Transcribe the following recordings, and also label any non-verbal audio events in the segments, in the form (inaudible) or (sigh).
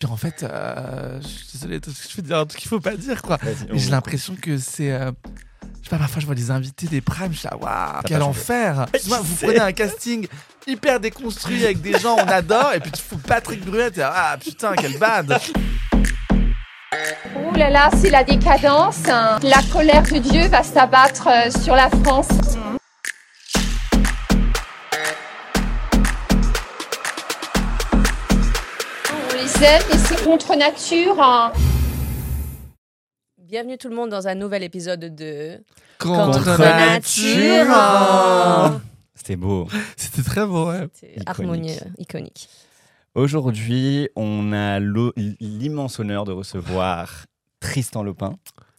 Puis en fait, euh, je suis désolé, je vais dire un truc qu'il faut pas dire, quoi. Mais j'ai on- l'impression que c'est. euh, je sais pas, parfois je vois des invités des primes, je suis là, waouh, quel enfer Moi, Vous prenez un casting hyper déconstruit avec des gens, on adore, et puis tu fous Patrick Bruel, t'es ah putain, quel bad Ouh là là, c'est la décadence. hein. La colère de Dieu va s'abattre euh, sur la France. Et c'est contre nature. hein. Bienvenue tout le monde dans un nouvel épisode de Contre, Contre nature nature. (laughs) C'était beau. C'était très beau, ouais. Iconique. harmonieux, iconique. Aujourd'hui, on a l'immense honneur de recevoir Tristan Lopin.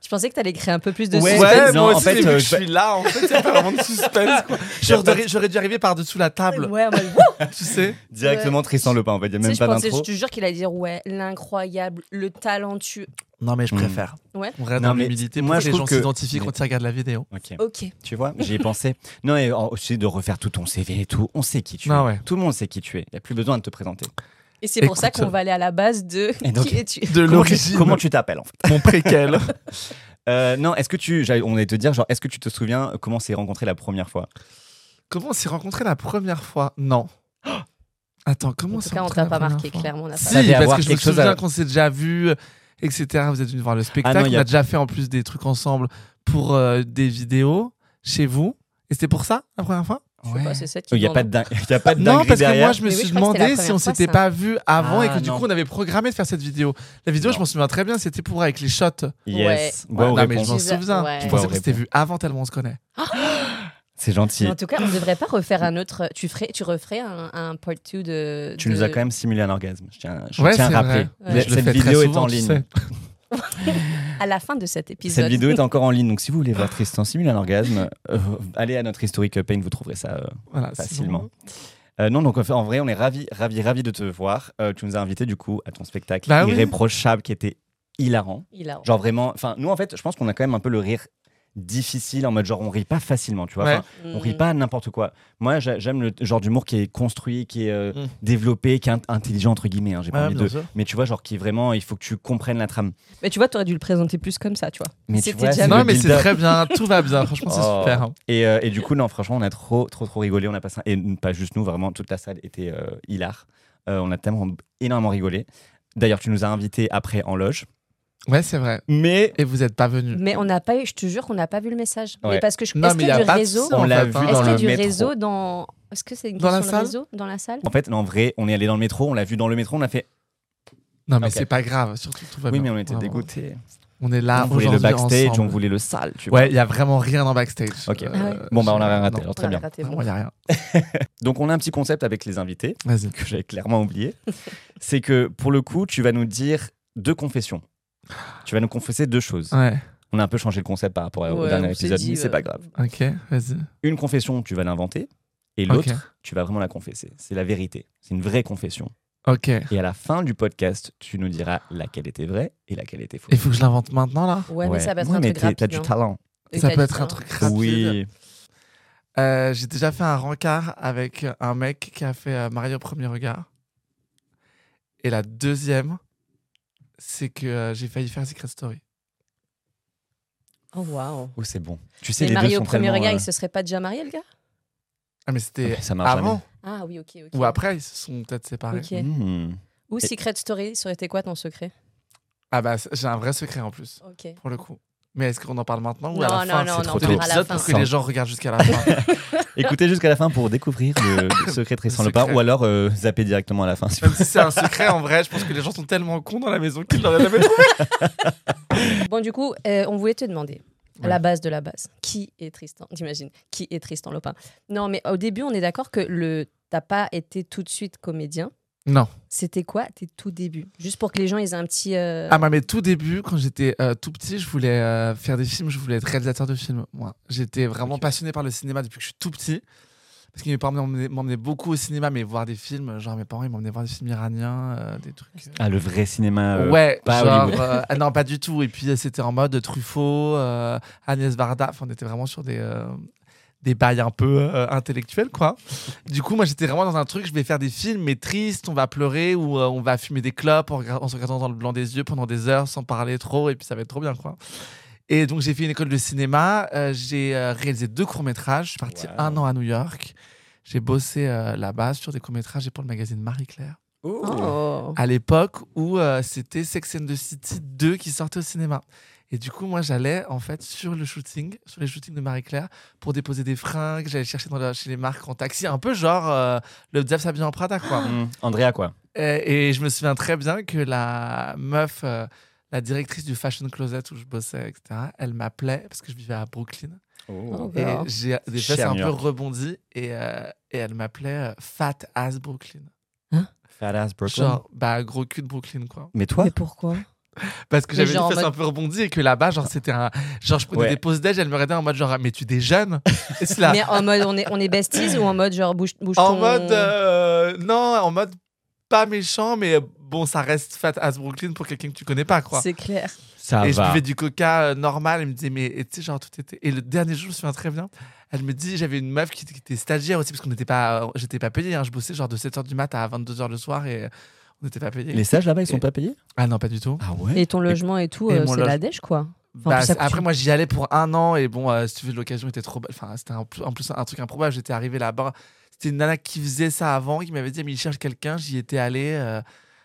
Je pensais que tu allais créer un peu plus de suspense? Ouais, non, moi en aussi, fait, euh, je- je suis là, en fait, a pas vraiment de suspense, quoi. (laughs) J'aurais j'aurais dû arriver par-dessous la table, Ouais, en mode, (laughs) tu sais. Directement Tristan Lopin, en fait, il n'y a Tu sais, même je pas pensais, je d'intro. te jure qu'il allait dire ouais, l'incroyable, le talentueux. Non, mais je Hmm. préfère. Ouais. On reste Non, dans mais l'humilité moi, pour je que les trouve gens que- s'identifient mais- quand ils regardent la vidéo. Ok. Ok. Tu vois, j'y ai pensé. Non, et oh, aussi de refaire tout ton CV et tout. On sait qui tu es. Ah ouais. Tout le monde sait qui tu es. Il n'y a plus besoin de te présenter. Et c'est pour ça qu'on va aller à la base de Et donc- qui es-tu De Comment tu- l'origine. Comment tu t'appelles, en fait Mon préquel. (laughs) Euh, Non, est-ce que tu. On allait te dire, genre, est-ce que tu te souviens comment on s'est rencontré la première fois? Comment on s'est rencontrés la première fois? Non. (gasps) Attends, comment En on tout cas, on t'a pas marqué, clairement. on pas- Si, Ça parce que je me souviens à- qu'on s'est déjà vu, etc. Vous êtes venu voir le spectacle. Ah non, y on a- a déjà fait en plus des trucs ensemble pour euh, des vidéos chez vous. Et c'était pour ça la première fois? Je sais pas, c'est ça qui Il n'y a, pas de din- il y a pas de Non, dinguerie parce que derrière. moi je me oui, suis demandé si on s'était pas vu avant et Ah, que du non. coup on avait programmé de faire cette vidéo. La vidéo, je m'en souviens très bien, c'était pour avec les shots. Yes. Ouais. Non, mais je m'en souviens. ouais. Je pensais qu'on s'était vu avant tellement on se connaît. (gasps) C'est gentil. En tout cas, on ne devrait pas refaire un autre. Tu, ferais, tu referais un, un part 2 de. Tu de- nous as quand même simulé un orgasme. Je tiens, je Ouais, tiens à rappeler. Ouais. Cette vidéo est en tu ligne. (laughs) (laughs) À la fin de cet épisode. Cette vidéo est encore en ligne, donc si vous voulez voir Tristan simuler un orgasme, euh, (laughs) allez à notre historique Pain, vous trouverez ça euh, Voilà, facilement. Euh, non, donc en vrai, on est ravis, ravis, ravis de te voir. Euh, tu nous as invités du coup à ton spectacle Bah oui. irréprochable qui était hilarant. Il a. Genre vraiment, enfin nous en fait, je pense qu'on a quand même un peu le rire difficile en mode genre on rit pas facilement, tu vois. Ouais. Enfin, On rit pas à n'importe quoi. Moi, j'a- j'aime le genre d'humour qui est construit, qui est euh, Mm. développé, qui est int- intelligent entre guillemets. hein, J'ai pas Ouais, envie bien de. sûr. Mais tu vois, genre qui est vraiment, il faut que tu comprennes la trame. Mais tu vois, tu aurais dû le présenter plus comme ça, tu vois. Mais tu C'était vois, déjà Non, mais c'est très bien, tout va bien. Franchement, c'est Oh. super. hein. Et, euh, et du coup, non, franchement, on a trop, trop, trop rigolé. On a passé, un- et pas juste nous, vraiment, toute la salle était euh, hilar. Euh, on a tellement énormément rigolé. D'ailleurs, tu nous as invités après en loge. Ouais, c'est vrai. Mais Et vous n'êtes pas venu. Mais on n'a pas eu, je te jure qu'on n'a pas vu le message. Ouais. Mais parce que je Non, est-ce mais il y a du pas réseau ça, On l'a vu dans Est-ce qu'il y a le du métro. réseau dans. Est-ce que c'est une Dans question de réseau dans la salle en fait, en vrai, on est allé dans le métro, on l'a vu dans le métro, on a fait. Non, mais c'est pas grave. Surtout, tout va oui, bien. mais on était dégoûtés. On est là on voulait le backstage, ensemble. on voulait le sale, tu vois. Ouais, il y a vraiment rien dans backstage. Ok. Euh, Ah ouais. Bon, bah, on a rien raté, non. alors très On a bien. raté, Non, bon. il y a rien. (laughs) Donc, on a un petit concept avec les invités, que j'avais clairement oublié. (laughs) c'est que pour le coup, tu vas nous dire deux confessions. Tu vas nous confesser deux choses. Ouais. On a un peu changé le concept par rapport au Ouais, dernier épisode, dit, mais c'est euh, pas grave. Ok, vas-y. Une confession, tu vas l'inventer, et l'autre, tu vas vraiment la confesser. C'est la vérité. C'est une vraie confession. Ok. Et à la fin du podcast, tu nous diras laquelle était vraie et laquelle était fausse. Il faut que je l'invente maintenant là? Ouais, mais ça peut être Ouais, un mais truc rapide. t'as du hein. talent. Et Ça peut être un truc rapide. Oui. Euh, J'ai déjà fait un rencard avec un mec qui a fait euh, Mario Premier Regard. Et la deuxième, c'est que euh, j'ai failli faire Secret Story. Oh, waouh. Oh, c'est bon. Tu sais, Mais les marié deux au sont premier tellement, regard, euh, il se serait pas déjà marié, le gars? Ah, mais c'était Ah, ça marche avant Ah oui, ok, ok. ou après, ils se sont peut-être séparés. Ok. hmm. Ou Secret Story, ça aurait été quoi ton secret? Ah, bah, j'ai un vrai secret en plus, Ok. pour le coup. Mais est-ce qu'on en parle maintenant ou Non, à la non, fin non, c'est on trop en tôt. de parlera à la l'épisode fin. pour que les gens regardent jusqu'à la fin (laughs) Écoutez jusqu'à la fin pour découvrir le, le (laughs) secret de Tristan Le secret. ou alors euh, zapper directement à la fin. si vous Même si c'est un secret, en vrai, je pense que les gens sont tellement cons dans la maison qu'ils l'auraient jamais trouvé. (laughs) Bon, du coup, euh, on voulait te demander, Ouais. la base de la base, qui est Tristan T'imagines Qui est Tristan Lopin Non, mais au début, on est d'accord que le t'as pas été tout de suite comédien. Non. C'était quoi tes tout débuts? Juste pour que les gens ils aient un petit. euh, À mes tout début, quand j'étais euh, tout petit, je voulais euh, faire des films, je voulais être réalisateur de films. Moi, j'étais vraiment Ok. passionné par le cinéma depuis que je suis tout petit. Parce que mes parents m'emmenaient beaucoup au cinéma, mais voir des films. Genre, mes parents, ils m'emmenaient voir des films iraniens, euh, des trucs. euh, Ah, le vrai cinéma. euh, ouais, pas genre, euh, ah non, pas du tout. Et puis, c'était en mode Truffaut, euh, Agnès Varda. Enfin, on était vraiment sur des, euh, des bails un peu euh, intellectuels, quoi. Du coup, moi, j'étais vraiment dans un truc, je vais faire des films, mais tristes, on va pleurer ou euh, on va fumer des clopes en, se regardant dans le blanc des yeux pendant des heures sans parler trop, et puis ça va être trop bien, quoi. Et donc, j'ai fait une école de cinéma. euh, j'ai euh, réalisé deux courts-métrages. Je suis parti Wow. un an à New York. J'ai bossé euh, là-bas sur des courts-métrages et pour le magazine Marie-Claire Oh. à l'époque où euh, c'était Sex and the City 2 qui sortait au cinéma. Et du coup, moi, j'allais en fait sur le shooting, sur les shootings de Marie-Claire, pour déposer des fringues. J'allais chercher dans la- chez les marques en taxi, un peu genre euh, le Zav s'habille en Prada, quoi. Hmm. Andrea, quoi. et, et je me souviens très bien que la meuf, euh, la directrice du fashion closet où je bossais, etc., elle m'appelait parce que je vivais à Brooklyn. Oh, Et girl. j'ai des fesses un peu York. rebondi et, euh, et elle m'appelait euh, Fat Ass Brooklyn. Fat ass Brooklyn? Genre, bah, gros cul de Brooklyn, quoi. Mais toi? Mais pourquoi? Parce que j'avais des fesses mode- un peu rebondies et que là-bas, genre, c'était un. Genre, je prenais Ouais. des pauses d'âge, elle me regardait en mode, genre, mais tu déjeunes? (laughs) Là. Mais en mode on est, on est besties ou en mode genre bouge, bouge En ton- mode. euh, non, en mode pas méchant, mais bon, ça reste Fat As Brooklyn pour quelqu'un que tu connais pas, quoi. C'est clair. Ça et je va. buvais du coca euh, normal. Elle me disait, mais et tu sais, genre, tout était. Et le dernier jour, je me souviens très bien. Elle me dit, j'avais une meuf qui, qui était stagiaire aussi, parce qu'on n'était pas. euh, J'étais pas payé, hein, je bossais genre de 7h du mat à 22h le soir et euh, on n'était pas payé. Les stages là-bas, ils sont Et- pas payés? Ah non, pas du tout. Ah ouais? Et ton logement et tout, euh, c'est loge- la dèche quoi. Enfin, Bah, après, moi, j'y allais pour un an et bon, euh, si tu veux, l'occasion était trop belle. Enfin, c'était en plus, un truc improbable. J'étais arrivé là-bas. C'était une nana qui faisait ça avant, qui m'avait dit, mais il cherche quelqu'un. J'y étais allé euh,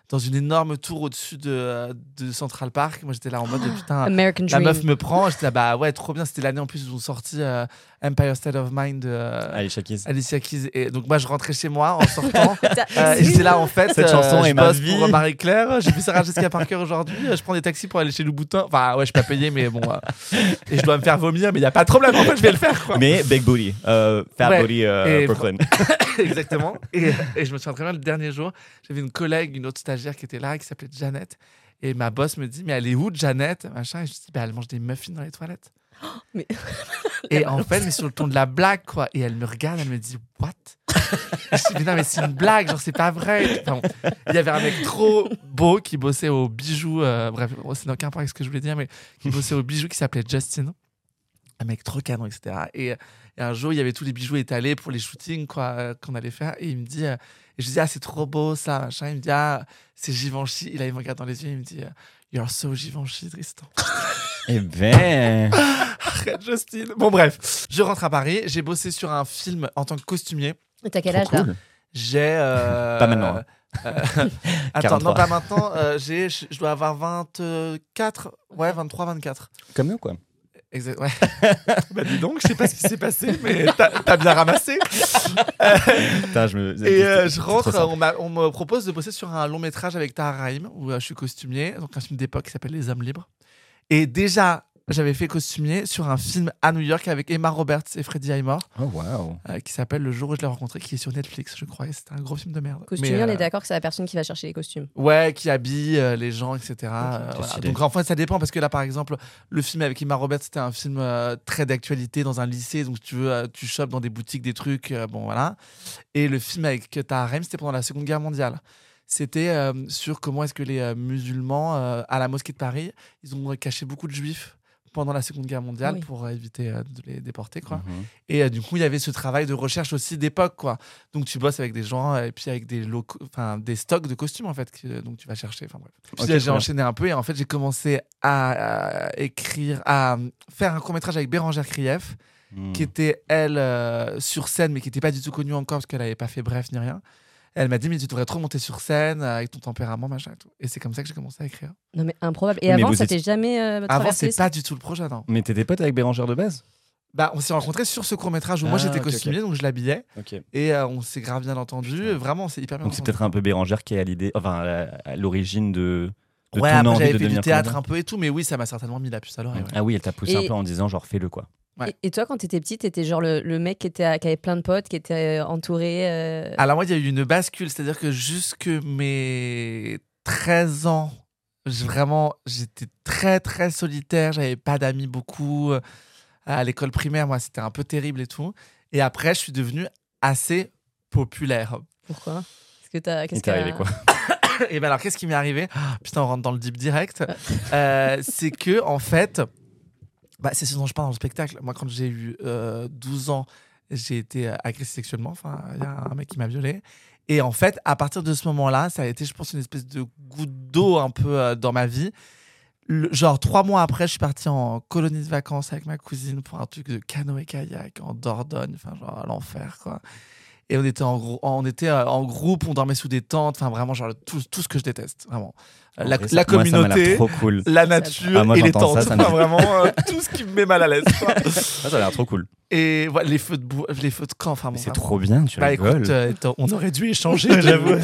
dans une énorme tour au-dessus de, euh, de Central Park. Moi, j'étais là en mode, putain, American la Dream. meuf me prend. J'étais là, bah ouais, trop bien. C'était l'année en plus où ils ont sorti euh, Empire State of Mind de euh, Alicia Keys. Alicia Keys. Et donc, moi, je rentrais chez moi en sortant. (laughs) Euh, et j'étais là en fait. Cette chanson je est ma bosse vie. pour Marie-Claire. J'ai vu Sarah Jessica Parker aujourd'hui. euh, Je prends des taxis pour aller chez Louboutin. Enfin, ouais, je suis pas payé, mais bon. euh, et je dois me faire vomir, mais il y a pas de problème. En fait, je vais le faire. Quoi. Mais Big Booty. euh, fat Ouais. Booty euh, Brooklyn. (laughs) Exactement. Et, et je me souviens très bien le dernier jour. J'avais une collègue, une autre stagiaire qui était là, qui s'appelait Jeannette. Et ma boss me dit, mais elle est où, Jeannette Machin. Et je dis, bah, elle mange des muffins dans les toilettes. Mais- Et (laughs) en fait, mais sur le ton de la blague, quoi. Et elle me regarde, elle me dit, what? Et Je dis, mais non, mais c'est une blague, genre, c'est pas vrai. Enfin, bon, il y avait un mec trop beau qui bossait au bijou. euh, bref, bon, ça n'a aucun rapport avec ce que je voulais dire, mais qui bossait au bijou qui s'appelait Justin. Un mec trop canon, etc. Et, et un jour, il y avait tous les bijoux étalés pour les shootings quoi, euh, qu'on allait faire. Et il me dit, euh, et je dis, ah, c'est trop beau ça, machin. Il me dit, ah, c'est Givenchy. Il, a- il me regarde dans les yeux, il me dit, euh, You're so Givenchy, Tristan. Eh ben. (laughs) Arrête, Justin. Bon, bref, je rentre à Paris. J'ai bossé sur un film en tant que costumier. T'as quel Trop âge là. J'ai. euh, (laughs) Pas maintenant, hein. euh, attends, 43. non, pas maintenant. euh, j'ai, je je dois avoir 24. Ouais, 23, 24. Comme nous, quoi. Exact. Ouais. (laughs) bah, dis donc, je sais pas ce qui s'est passé, mais t'as, bien ramassé. (laughs) Putain, je me. Et euh, je rentre, on, me propose de bosser sur un long métrage avec Tahar Rahim, où euh, je suis costumier, donc un film d'époque qui s'appelle Les Hommes Libres. Et déjà, j'avais fait costumier sur un film à New York avec Emma Roberts et Freddie Highmore, Oh, waouh. euh, qui s'appelle Le jour où je l'ai rencontré, qui est sur Netflix, je crois. C'était un gros film de merde. Costumier, Mais, on euh, est d'accord que c'est la personne qui va chercher les costumes. Ouais, qui habille euh, les gens, etc. Euh, voilà. Donc en fait, ça dépend parce que là, par exemple, le film avec Emma Roberts, c'était un film euh, très d'actualité dans un lycée. Donc si tu veux, euh, tu chopes dans des boutiques des trucs, euh, bon voilà. Et le film avec Taharem, c'était pendant la Seconde Guerre mondiale. C'était euh, sur comment est-ce que les euh, musulmans euh, à la mosquée de Paris, ils ont caché beaucoup de juifs pendant la Seconde Guerre mondiale Oui. pour éviter euh, de les déporter. Quoi. Mhm. Et euh, du coup, il y avait ce travail de recherche aussi d'époque. quoi. Donc, tu bosses avec des gens euh, et puis avec des, locaux, des stocks de costumes, en fait, que, donc tu vas chercher. Enfin, bref. J'ai enchaîné un peu et en fait, j'ai commencé à, à écrire, à euh, faire un court-métrage avec Bérangère Krief, Mhm. qui était, elle, euh, sur scène, mais qui n'était pas du tout connue encore parce qu'elle n'avait pas fait bref ni rien. Elle m'a dit, mais tu devrais trop monter sur scène euh, avec ton tempérament, machin et tout. Et c'est comme ça que j'ai commencé à écrire. Non, mais improbable. Et Mais avant, vous ça t'est jamais euh, Avant, traversé c'est pas du tout le projet, non. Mais t'étais pote avec Bérangère de base? Bah, on s'est rencontrés sur ce court-métrage où moi Ah, j'étais ok, ok. costumier, donc je l'habillais. Ok. Et euh, on s'est grave bien entendu. Putain. Vraiment, c'est hyper bien Donc c'est entendu. peut-être un peu Bérangère qui est à l'idée, enfin à la- à l'origine de, de Ouais, ton après, envie j'avais de fait du devenir théâtre comédien. un peu et tout, mais oui, ça m'a certainement mis la puce à l'oreille. ouais. Ah oui, elle t'a poussé Et- un peu en disant genre fais-le quoi. Ouais. Et, et toi, quand t'étais petite, t'étais genre le, le mec qui, était, à- qui avait plein de potes, qui était euh, entouré. euh, Alors, moi, il y a eu une bascule, c'est-à-dire que jusque mes 13 ans, vraiment, j'étais très, très solitaire, j'avais pas d'amis beaucoup. Euh, À l'école primaire, moi, c'était un peu terrible et tout. Et après, je suis devenu assez populaire. Pourquoi? Est-ce que t'as. Qu'est-ce t'est arrivé quoi? (coughs) Et ben alors, qu'est-ce qui m'est arrivé? Ah, Putain, on rentre dans le deep direct. Euh, c'est que, en fait, bah, c'est ce dont je parle dans le spectacle. Moi, quand j'ai eu euh, 12 ans, j'ai été euh, agressé sexuellement. Enfin, il y a un mec qui m'a violé. Et en fait, à partir de ce moment-là, ça a été, je pense, une espèce de goutte d'eau un peu euh, dans ma vie. Genre, trois mois après, je suis parti en colonie de vacances avec ma cousine pour un truc de canoë-kayak en Dordogne. Enfin, genre, à l'enfer, quoi. Et on était en, gros, on était euh, en groupe, on dormait sous des tentes. Enfin, vraiment, genre, tout, tout ce que je déteste, vraiment. En La, vrai, moi, communauté, trop cool. la nature Ah, moi, et les tentes. ça, ça me Enfin, vraiment, euh, tout ce qui me met mal à l'aise. (laughs) ça a l'air trop cool. Et voilà, les feux de bois, les feux de camp. Enfin, bon, c'est trop bien, tu Bah rigoles. écoute, euh, on aurait dû échanger, (laughs) j'avoue.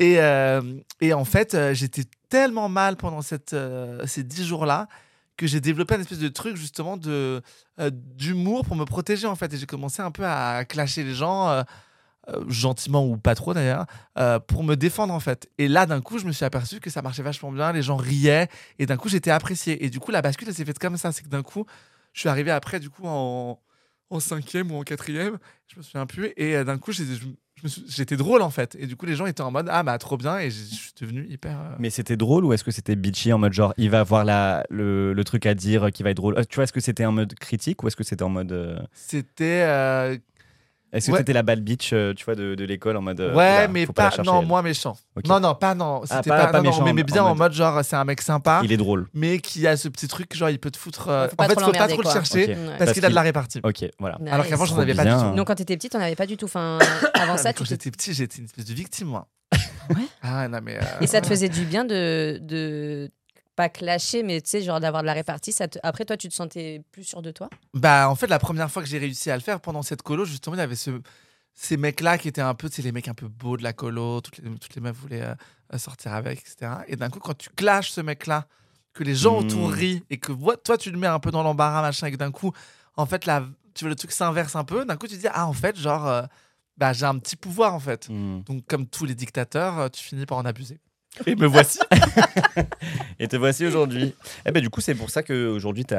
Et, euh, et en fait, euh, j'étais tellement mal pendant cette, euh, ces dix jours-là que j'ai développé un espèce de truc justement de euh, d'humour pour me protéger en fait. Et j'ai commencé un peu à clasher les gens. euh, euh, gentiment ou pas trop d'ailleurs, pour me défendre en fait. Et là, d'un coup, je me suis aperçu que ça marchait vachement bien, les gens riaient, et d'un coup, j'étais apprécié. Et du coup, la bascule, s'est faite comme ça. C'est que d'un coup, je suis arrivé après, du coup, en, en cinquième ou en quatrième, je me souviens plus, et d'un coup, j'ai- j'étais drôle en fait. Et du coup, les gens étaient en mode, ah bah trop bien, et je suis devenu hyper. euh, Mais c'était drôle ou est-ce que c'était bitchy en mode genre il va avoir la, le, le truc à dire qui va être drôle? Euh, Tu vois, est-ce que c'était en mode critique ou est-ce que c'était en mode. euh, C'était. euh, Est-ce que Ouais. c'était la bad bitch, euh, tu vois, de, de l'école en mode. euh, ouais, mais faut pas. la chercher, non, elle. moins méchant. Non, non, pas non. C'était pas- pas, pas non, non, méchant, mais, mais en bien en mode- mode genre, c'est un mec sympa. Il est drôle. mais qui a ce petit truc, genre il peut te foutre. euh, en fait, faut pas trop le chercher parce, Parce qu'il a de la répartie. Ok, voilà. Nice. Alors qu'avant, j'en avais pas du tout. Donc, quand t'étais petite, on n'avait pas du tout. Enfin, (coughs) avant Ah, ça, quand j'étais petit, j'étais une espèce de victime, moi. Ouais. Ah non, mais. Et ça te faisait du bien de, de pas clasher, mais tu sais, genre d'avoir de la répartie. Ça te- Après, toi, tu te sentais plus sûr de toi? Bah, en fait, la première fois que j'ai réussi à le faire pendant cette colo, justement, il y avait ce, ces mecs-là qui étaient un peu, tu sais, les mecs un peu beaux de la colo, toutes les, toutes les meufs voulaient euh, sortir avec, etc. Et d'un coup, quand tu clashes ce mec-là, que les gens autour rient et que toi, tu le mets un peu dans l'embarras, machin, et que d'un coup, en fait, là, tu vois, le truc s'inverse un peu, d'un coup, tu te dis, ah, en fait, genre, euh, bah, j'ai un petit pouvoir, en fait. Hmm. Donc, comme tous les dictateurs, euh, tu finis par en abuser. Et me voici. (laughs) Et te voici aujourd'hui. Eh ben, du coup, c'est pour ça qu'aujourd'hui, tu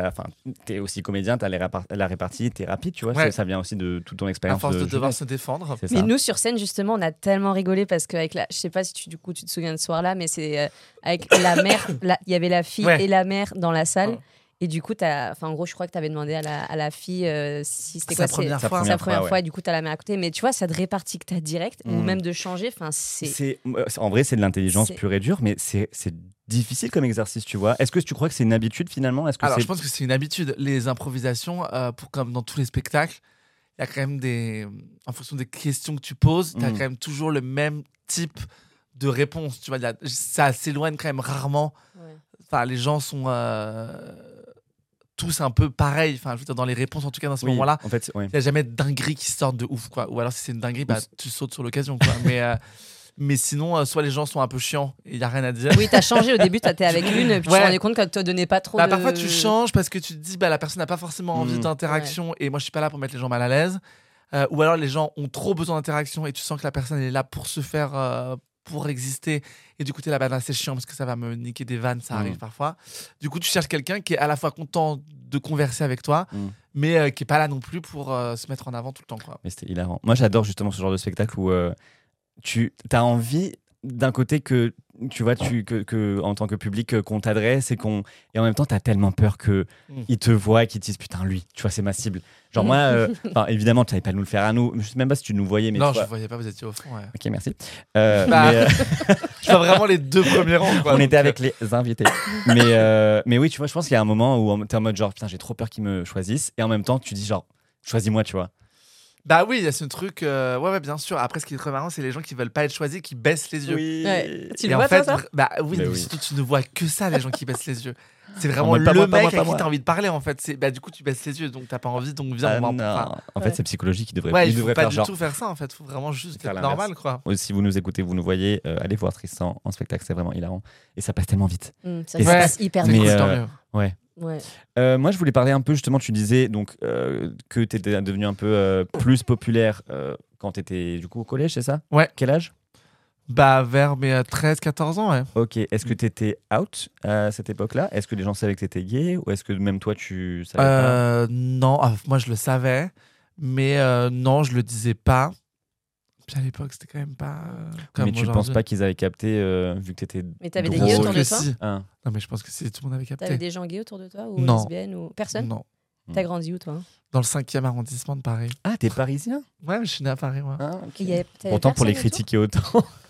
es aussi comédien, tu as la répartie, tu es rapide, tu vois. Ouais. Ça vient aussi de toute ton à expérience. force de, devoir se défendre. Mais ça. nous, sur scène, justement, on a tellement rigolé parce qu'avec la. Je sais pas si tu, du coup, tu te souviens de ce soir-là, mais c'est euh, avec la mère. la- Il y avait la fille Ouais. et la mère dans la salle. Ouais. Et du coup, t'as- enfin, en gros, je crois que tu avais demandé à la, à la fille euh, si c'était Sa quoi c'est- première Sa fois. sa première première fois, ouais. et du coup, tu as la main à côté. Mais tu vois, ça te répartit que tu as direct, ou Mm. même de changer. Enfin, c'est. Euh, En vrai, c'est de l'intelligence pure et dure, mais c'est c'est difficile comme exercice, tu vois. Est-ce que tu crois que c'est une habitude finalement? Est-ce que Alors, je pense que c'est une habitude. Les improvisations, euh, pour, comme dans tous les spectacles, il y a quand même des. En fonction des questions que tu poses, tu as Mm. quand même toujours le même type de réponse. Tu vois, ça s'éloigne quand même rarement. Ouais. Enfin, les gens sont euh, tous un peu pareils. Enfin, je veux dire, dans les réponses, en tout cas, dans ce Oui, moment-là. En fait, ouais. Il n'y a jamais de dinguerie qui sortent de ouf, quoi. Ou alors, si c'est une dinguerie, bah, tu sautes sur l'occasion, quoi. mais, euh, mais sinon, euh, soit les gens sont un peu chiants il n'y a rien à dire. Oui, t'as changé au début, t'étais avec (laughs) une, puis tu Ouais. te rendais compte qu'elle te donnait pas trop Bah, de... Parfois, tu changes parce que tu te dis, bah, la personne n'a pas forcément envie Mm. d'interaction et moi, je suis pas là pour mettre les gens mal à l'aise. Euh, ou alors, les gens ont trop besoin d'interaction et tu sens que la personne est là pour se faire, euh, pour exister. Et du coup, tu es là, bah, c'est chiant parce que ça va me niquer des vannes, ça Mm. arrive parfois. Du coup, tu cherches quelqu'un qui est à la fois content de converser avec toi, Mm. mais euh, qui est pas là non plus pour euh, se mettre en avant tout le temps, quoi. Mais c'était hilarant. Moi, j'adore justement ce genre de spectacle où euh, tu as envie d'un côté que tu vois, tu, que, que, en tant que public, euh, qu'on t'adresse et qu'on. Et en même temps, t'as tellement peur que Mm. ils te voient et qu'ils te disent putain, lui, tu vois, c'est ma cible. Genre, moi, euh, (laughs) évidemment, tu savais pas nous le faire à nous. Je sais même pas si tu nous voyais, mais. non, je vois- voyais pas, vous étiez au fond. Ouais. Ok, merci. Euh, Bah, mais, euh, (laughs) Je vois vraiment les deux premiers rangs. quoi, (laughs) on donc, était avec les invités. mais, mais oui, tu vois, je pense qu'il y a un moment où t'es en mode genre, putain, j'ai trop peur qu'ils me choisissent. Et en même temps, tu dis genre, choisis-moi, tu vois. Bah oui, il y a ce truc. euh, Ouais, ouais, bien sûr. Après, ce qui est très marrant, c'est les gens qui veulent pas être choisis, qui baissent les yeux. Ouais. Tu le en vois, fait, toi, ça bah oui, Mais oui. surtout tu ne vois que ça, les gens qui baissent les yeux. C'est En vraiment le pas moi, pas mec moi, pas à qui t'as envie de parler en fait. Bah du coup tu baisses les yeux, donc t'as pas envie, donc viens. Ah on va en- En fait, Ouais. c'est psychologique. Il devrait, ouais, il devrait pas faire du genre. tout faire ça en fait. Faut vraiment juste Faire être normal quoi. Si vous nous écoutez, vous nous voyez, euh, allez voir Tristan en spectacle, c'est vraiment hilarant. Et ça passe tellement vite. Hum, ça Et passe hyper vite. cool, euh, mieux. Ouais. Euh, moi, je voulais parler un peu, justement, tu disais donc, euh, que tu étais devenu un peu euh, plus populaire euh, quand tu étais du coup au collège, c'est ça? Ouais. Quel âge? Bah vers mes 13, 14 ans, ouais. Ok, est-ce que tu étais out à cette époque-là? Est-ce que les gens savaient que tu étais gay? Ou est-ce que même toi, tu savais pas? Non, ah, moi je le savais, mais euh, non, je le disais pas. Puis à l'époque, c'était quand même pas. euh, comme Mais tu penses pas qu'ils avaient capté euh, vu que tu étais. Mais t'avais des gays autour de toi si. Un. Non, mais je pense que si tout le monde avait capté. T'avais des gens gays autour de toi ou Non. lesbiennes ou personne Non. T'as grandi où toi? Dans le 5e arrondissement de Paris. Ah, t'es parisien? Ouais, je suis né à Paris, moi. Ah, ok. Il y avait- t'avais Pourtant, pour les critiquer autant.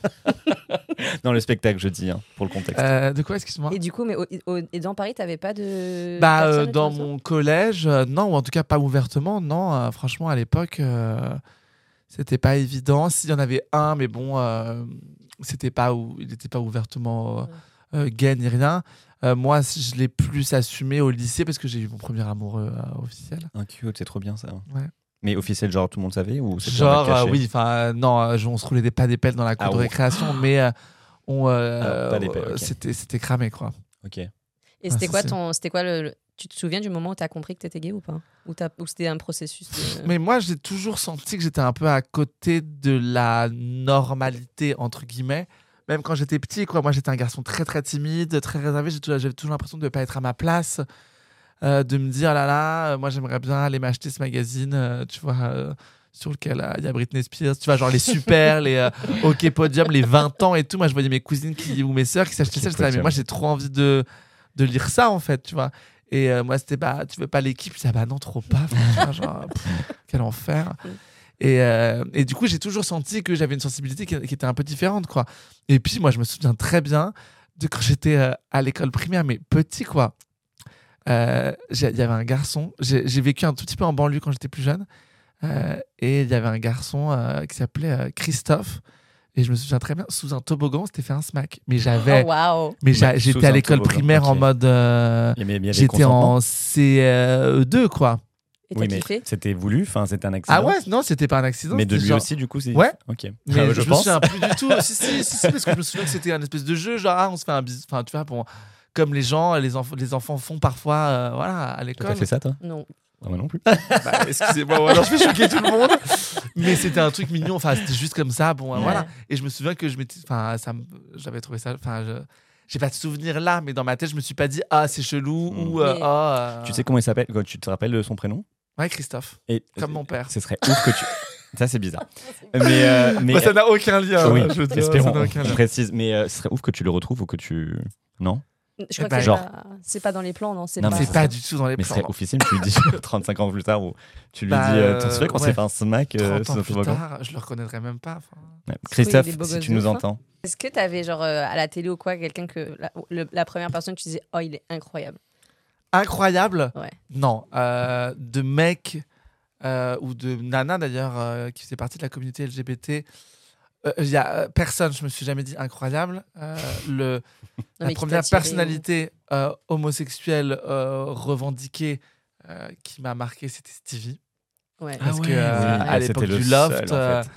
(laughs) dans le spectacle, je dis, hein, pour le contexte. Euh, de quoi, excuse-moi? Et du coup, mais au- au- et dans Paris, t'avais pas de. Bah, euh, dans mon collège, euh, non, ou en tout cas pas ouvertement, non. euh, franchement, à l'époque, euh, c'était pas évident. S'il y en avait un, mais bon, euh, c'était pas ou- il n'était pas ouvertement euh, euh, gay ni rien. Euh, moi, je l'ai plus assumé au lycée parce que j'ai eu mon premier amoureux euh, officiel. Un cute, c'est trop bien ça. Ouais. Mais officiel, genre tout le monde savait ou Genre, euh, oui, enfin, non, euh, on se roulait des pas des pelles dans la cour Ah de récréation, mais euh, on, euh, Ah, euh, c'était, c'était cramé, quoi. Ok. Et Ah, c'était quoi ton. C'était quoi le. Tu te souviens du moment où t'as compris que t'étais gay ou pas Ou, t'as- ou c'était un processus de- Mais moi, j'ai toujours senti que j'étais un peu à côté de la normalité, entre guillemets. Même quand j'étais petit, quoi. Moi, j'étais un garçon très, très timide, très réservé. J'ai toujours- J'avais toujours l'impression de ne pas être à ma place, euh, de me dire, là là, euh, moi, j'aimerais bien aller m'acheter ce magazine, euh, tu vois, euh, sur lequel euh, il y a Britney Spears, tu vois, genre les super, les euh, OK Podium, les 20 ans et tout. Moi, je voyais mes cousines qui, ou mes sœurs qui s'achetaient ça. Là, mais moi, j'ai trop envie de, de lire ça, en fait, tu vois. Et euh, moi, c'était bah, tu veux pas l'équipe? Je disais, ah bah non, trop pas. Enfin, genre, (laughs) pff, quel enfer. Et, euh, et du coup, j'ai toujours senti que j'avais une sensibilité qui, qui était un peu différente, quoi. Et puis, moi, je me souviens très bien de quand j'étais euh, à l'école primaire, mais petit, quoi. Euh, Il y avait un garçon, j'ai vécu un tout petit peu en banlieue quand j'étais plus jeune, et il y avait un garçon qui s'appelait Christophe, et je me souviens très bien, sous un toboggan, on s'était fait un smack. Mais j'avais, Oh, waouh mais j'étais à l'école primaire en ok. mode, euh, j'étais en CE2, quoi. Et Oui, mais c'était voulu, enfin c'était un accident. Ah ouais, non, c'était pas un accident. Mais de lui genre- aussi, du coup, c'est. Ouais. Ok. Mais Ah, je, je me pense. souviens plus du tout. (laughs) si, si, si, si, parce que je me souviens que c'était un espèce de jeu, genre, ah, on se fait un bisou. Enfin, tu vois, bon, comme les gens, les, enfants les enfants font parfois euh, voilà, à l'école. T'as fait ça, toi? Non. Ah, Moi non plus. (laughs) Bah, Excusez-moi, alors je vais choquer tout le monde. Mais c'était un truc mignon. Enfin, c'était juste comme ça. Bon, Ouais. voilà. Et je me souviens que je m'étais. Enfin, ça j'avais trouvé ça. Enfin, je. J'ai pas de souvenir là, mais dans ma tête, je me suis pas dit ah c'est chelou Mm. ou euh, Mais- ah. euh, Tu sais comment il s'appelle Tu te rappelles de son prénom? Ouais, Christophe, Et comme mon père. Ce serait ouf que tu. (laughs) Ça, c'est bizarre. mais. euh, mais... Bah, ça n'a aucun lien. oui, je espérons, ça n'a aucun lien. précise. Mais euh, ce serait ouf que tu le retrouves ou que tu. Non? Je crois bah, que c'est genre- pas- c'est pas dans les plans, non C'est pas... mais C'est pas du tout dans les Mais plans. serait oufissime, tu lui dis (laughs) 35 ans plus tard ou tu lui Bah, dis euh, T'en souviens quand ouais. c'est fait un smack euh, 30 sous ans plus tard, je le reconnaîtrais même pas. Ouais. Christophe, si tu nous entends. Est-ce que t'avais genre euh, à la télé ou quoi quelqu'un que la, le- la première personne tu disais oh il est incroyable Incroyable. Ouais. Non, euh, de mecs euh, ou de nanas d'ailleurs euh, qui faisaient partie de la communauté LGBT. Euh, Il y a euh, personne, je me suis jamais dit incroyable. Euh, le, (laughs) Non, la première personnalité euh, homosexuelle euh, revendiquée euh, qui m'a marqué, c'était Stevie. ou- Ouais. Parce ouais, que euh, à Ah, l'époque du Loft, seul, en euh, fait.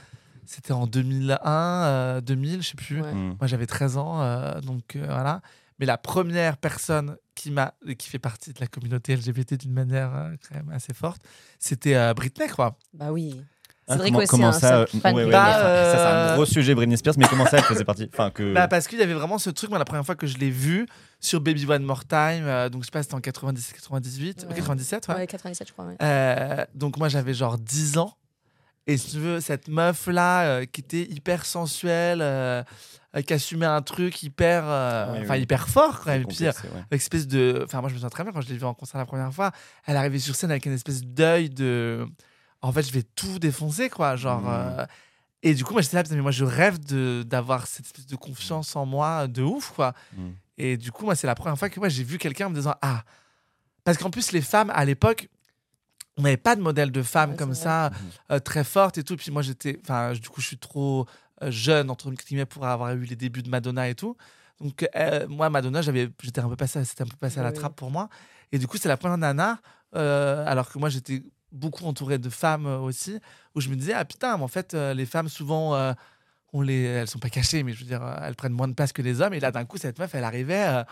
c'était en 2001, euh, 2000, je sais plus. Ouais. Mm. Moi, j'avais 13 ans, euh, donc euh, voilà. Mais la première personne qui m'a, qui fait partie de la communauté LGBT d'une manière euh, quand même assez forte, c'était euh, Britney, quoi. Bah oui. Ah, Cédric comment, aussi, comment hein, ça ça, euh, fan ouais, ouais, Bah, enfin, Ça, c'est un euh, gros sujet, Britney Spears, mais comment ça, elle faisait partie Enfin, que. Bah, parce qu'il y avait vraiment ce truc, moi, la première fois que je l'ai vu sur Baby One More Time, euh, donc je sais pas, c'était en 97, 98, Ouais. 97, ouais. Ouais, 97 je crois. ouais. Euh, donc moi j'avais genre 10 ans. Et si tu veux, cette meuf-là, euh, qui était hyper sensuelle, euh, euh, qui assumait un truc hyper, euh, enfin oui. hyper fort quand même. Et puis, euh, espèce de, enfin moi je me souviens très bien quand je l'ai vu en concert la première fois. Elle arrivait sur scène avec une espèce d'œil de, en fait je vais tout défoncer quoi, genre. Mhm. euh, Et du coup moi j'étais là, mais moi je rêve de d'avoir cette espèce de confiance en moi de ouf quoi. Mhm. Et du coup moi c'est la première fois que moi j'ai vu quelqu'un en me disant ah, parce qu'en plus les femmes à l'époque on n'avait pas de modèle de femme Ouais, comme ça, euh, très forte et tout. Puis moi, j'étais, enfin, du coup, je suis trop euh, jeune entre guillemets pour avoir eu les débuts de Madonna et tout. Donc euh, moi, Madonna, j'avais, j'étais un peu passé, c'était un peu passé à la Oui. trappe pour moi. Et du coup, c'est la première nana, euh, alors que moi, j'étais beaucoup entouré de femmes euh, aussi, où je me disais ah putain, mais en fait, euh, les femmes souvent. euh, on les, elles sont pas cachées, mais je veux dire, euh, elles prennent moins de place que les hommes. Et là, d'un coup, cette meuf, elle arrivait. euh,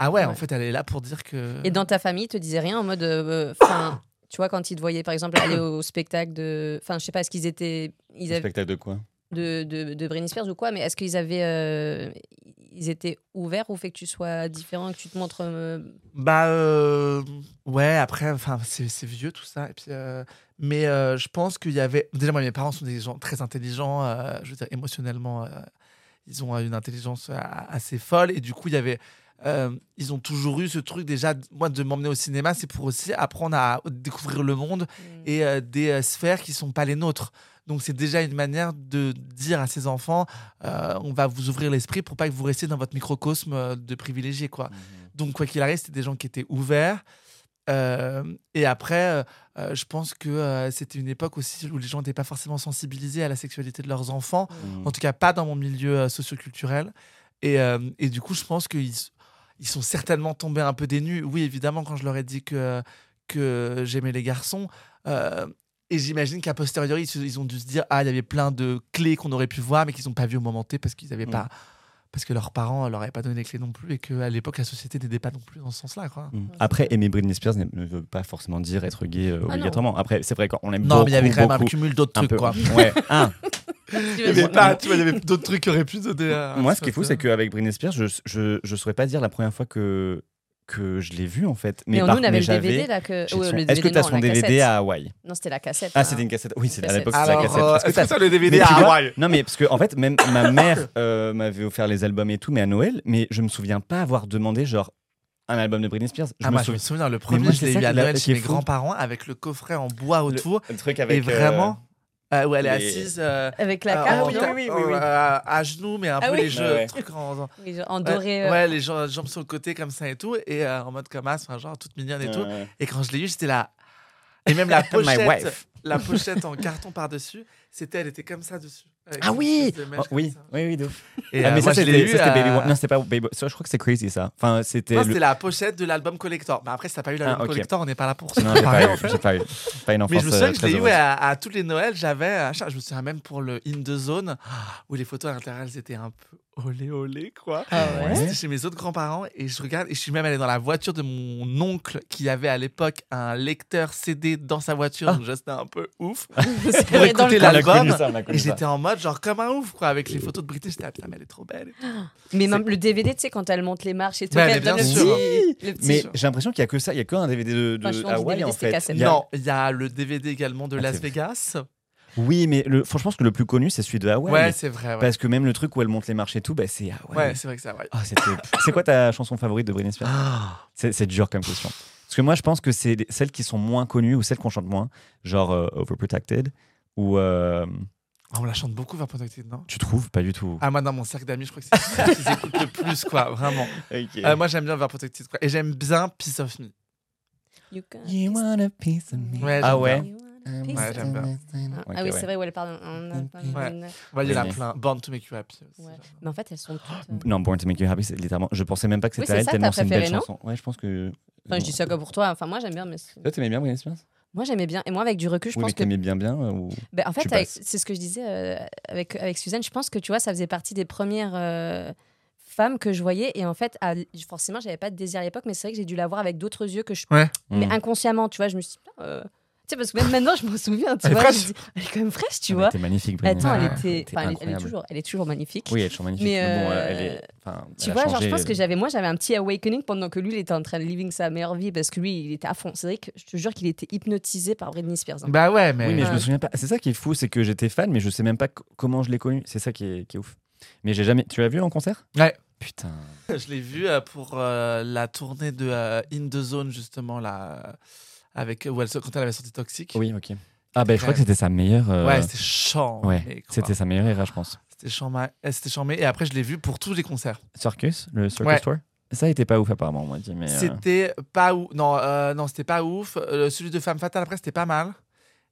ah ouais, en fait, elle est là pour dire que. Et dans ta famille, ils te disaient rien en mode. euh, Enfin, (coughs) tu vois, quand ils te voyaient, par exemple, aller au spectacle de. Enfin, je sais pas, est-ce qu'ils étaient. Ils avaient... spectacle de quoi? De, de, de Britney Spears ou quoi, mais est-ce qu'ils avaient. euh, Ils étaient ouverts au fait que tu sois différent, que tu te montres. euh, Bah euh, ouais, après, enfin c'est vieux tout ça. Et puis, mais je pense qu'il y avait déjà moi mes parents sont des gens très intelligents. je veux dire émotionnellement, ils ont une intelligence assez folle et du coup il y avait ils ont toujours eu ce truc déjà moi de m'emmener au cinéma c'est pour aussi apprendre à découvrir le monde et euh, des sphères qui sont pas les nôtres. Donc c'est déjà une manière de dire à ses enfants, euh, on va vous ouvrir l'esprit pour pas que vous restiez dans votre microcosme euh, de privilégiés quoi. Donc, quoi qu'il arrive, c'était des gens qui étaient ouverts. Euh, et après, euh, je pense que euh, c'était une époque aussi où les gens n'étaient pas forcément sensibilisés à la sexualité de leurs enfants. Mhm. En tout cas, pas dans mon milieu socioculturel. Et, et du coup, je pense qu'ils ils sont certainement tombés un peu des nues. Oui, évidemment, quand je leur ai dit que, que j'aimais les garçons. Et j'imagine qu'à posteriori, ils, ont dû se dire Ah, il y avait plein de clés qu'on aurait pu voir, mais qu'ils n'ont pas vu au moment T parce qu'ils n'avaient Mhm. pas. Parce que leurs parents leur avaient pas donné les clés non plus et qu'à l'époque, la société n'aidait pas non plus dans ce sens-là. Quoi. Mm. Après, aimer Britney Spears ne ne veut pas forcément dire être gay euh, Ah non. obligatoirement. Après, c'est vrai qu'on aime Non, beaucoup, mais il y avait quand même un cumul d'autres un trucs. peu- Quoi. (laughs) Ouais, un. (laughs) Il y avait pas, tu vois, il y avait d'autres trucs qui auraient pu donner. à- Moi, ce qui est fou, c'est qu'avec Britney Spears, je, je, je saurais pas dire la première fois que, que je l'ai vue, en fait. Mais, par- nous, on avait mais le DVD j'avais- là que. Est-ce que tu as non, son DVD à Hawaï? Non, c'était la cassette. Ah, hein. c'était une cassette. Oui, c'est- à l'époque, c'était la cassette. euh, que est-ce que t'as- t'as le DVD Mais à tu Hawaï? Non, mais parce que, en fait, même ma mère euh, m'avait offert les albums et tout, mais à Noël, mais je me souviens pas avoir demandé, genre, un album de Britney Spears. Je Ah, me moi, je souviens. me souviens, le moi, premier, je c'est l'ai eu à Noël chez mes grands-parents avec le coffret en bois autour. Le truc Et avec. euh, vraiment, euh, où elle est les- assise. euh, Avec la euh, carte. en- oui, oui, oui, oui, oui. euh, à genoux, mais un Ah peu oui. les jeux, Ouais, ouais. trucs en, Oui, en Ouais, doré. euh, ouais, les jambes, jambes sur le côté comme ça et tout, et euh, en mode comme as, enfin, genre toute mignonne et tout. Et quand je l'ai eu, j'étais là. Et même la (laughs) My pochette, wife. la pochette en carton par-dessus, c'était, elle était comme ça dessus. Ah oui Oh, Oui, ça. oui, oui, de ouf. Et, Ah, euh, mais moi, ça, je l'ai c'était ça, Baby One. Non, c'était pas Baby Ça, je crois que c'est Crazy, ça. Enfin, c'était. Non, le- c'était la pochette de l'album collector. Mais après, si t'as pas eu l'album Ah, collector, on n'est pas là pour se Non, j'ai pas en (laughs) eu. J'ai pas eu. Pas une enfance. Mais je me souviens euh, que je l'ai eu à, à tous les Noëls. J'avais, chaque- je me souviens même pour le In the Zone, où les photos à l'intérieur, elles étaient un peu olé olé, quoi. Ah ouais? C'était chez mes autres grands-parents et je regarde et je suis même allé dans la voiture de mon oncle qui avait à l'époque un lecteur CD dans sa voiture, Ah. donc c'était un peu ouf. (laughs) Pour écouter l'album. Et j'étais en mode genre comme un ouf quoi avec les photos de Britney. J'étais ah putain mais elle est trop belle. (gasps) Mais même le DVD, tu sais, quand elle monte les marches et tout, Ouais, elle mais bien le sûr. petit- le petit- Mais j'ai l'impression qu'il y a que ça. Il y a qu'un DVD de, de Enfin, Hawaï, DVD, en fait. Il y a- Non, il y a le DVD également de Ah, Las Vegas. Oui, mais le, franchement, je pense que le plus connu, c'est celui de Hawaï. Ouais, c'est vrai. Ouais, Parce que même le truc où elle monte les marches et tout, bah, c'est Hawaï. ouais c'est vrai que ça. Ouais. Ah, c'est quoi ta chanson favorite de Britney Spears? C'est c'est dur comme question. Parce que moi, je pense que c'est celles qui sont moins connues ou celles qu'on chante moins, genre euh, Overprotected, ou euh, On la chante beaucoup vers Protected, non? Tu trouves? Pas du tout. Ah moi dans mon cercle d'amis, je crois que c'est celle qu'ils écoutent le plus quoi, vraiment. Ok. Euh, moi j'aime bien vers Protected quoi. et j'aime bien Piece of Me. You You want a piece of me. Ouais, ah ouais? Ouais, j'aime bien. Ah, ah oui, ouais. c'est vrai, où elle parle. en- Ouais. il y en a plein. Born to make you happy. aussi, Ouais. j'aime. Mais en fait, elles sont toutes. euh, Non, Born to Make You Happy, c'est littéralement. Je pensais même pas que c'était c'est elle, ça, tellement ta c'est une belle préférée, non chanson. Ouais, je pense que. Enfin, je dis ça que pour toi. Enfin, moi, j'aime bien. Mais Toi, t'aimais bien Britney Spears? Moi, j'aimais bien. Et moi, avec du recul, je Oui, mais pense que. t'aimais bien bien euh, ou... Ben, en fait, c'est ce que je disais euh, avec, avec Suzanne. Je pense que tu vois, ça faisait partie des premières euh, femmes que je voyais. Et en fait, à- forcément, j'avais pas de désir à l'époque, mais c'est vrai que j'ai dû la voir avec d'autres yeux que je. Ouais. Mais Mm. inconsciemment, tu vois, je me suis dit, euh, sais, parce que même maintenant, je me souviens, tu Elle est vois, je dis, elle est quand même fraîche, tu vois. t'es magnifique, Britney. Attends, elle était, enfin, elle, est- elle est toujours, elle est toujours magnifique. Oui, elle est toujours magnifique. Mais, Mais, bon, euh, elle est. enfin, Tu elle a vois, genre, je pense que j'avais, moi, j'avais un petit awakening pendant que lui, il était en train de living sa meilleure vie parce que lui, il était à fond. C'est vrai que je te jure qu'il était hypnotisé par Britney Spears. hein. Bah ouais, mais. Oui, mais je me souviens pas. C'est ça qui est fou, c'est que j'étais fan, mais je sais même pas comment je l'ai connu. C'est ça qui est, qui est ouf. Mais j'ai jamais. Tu l'as vu en concert? Ouais. Putain. Je l'ai vu euh, pour euh, la tournée de euh, In The Zone, justement, là, avec, où elle, quand elle avait sorti Toxic. Oui, ok. Ah, bah, je crois que c'était sa meilleure. euh, Ouais, c'était chiant. ouais, c'était sa meilleure je pense. C'était chambé. C'était chambé. Et après, je l'ai vu pour tous les concerts. Circus Le Circus Ouais. Tour? Ça a été pas ouf, apparemment, on m'a dit. Mais, euh, C'était pas ouf. Non, euh, non c'était pas ouf. Euh, celui de Femme Fatale, après, c'était pas mal.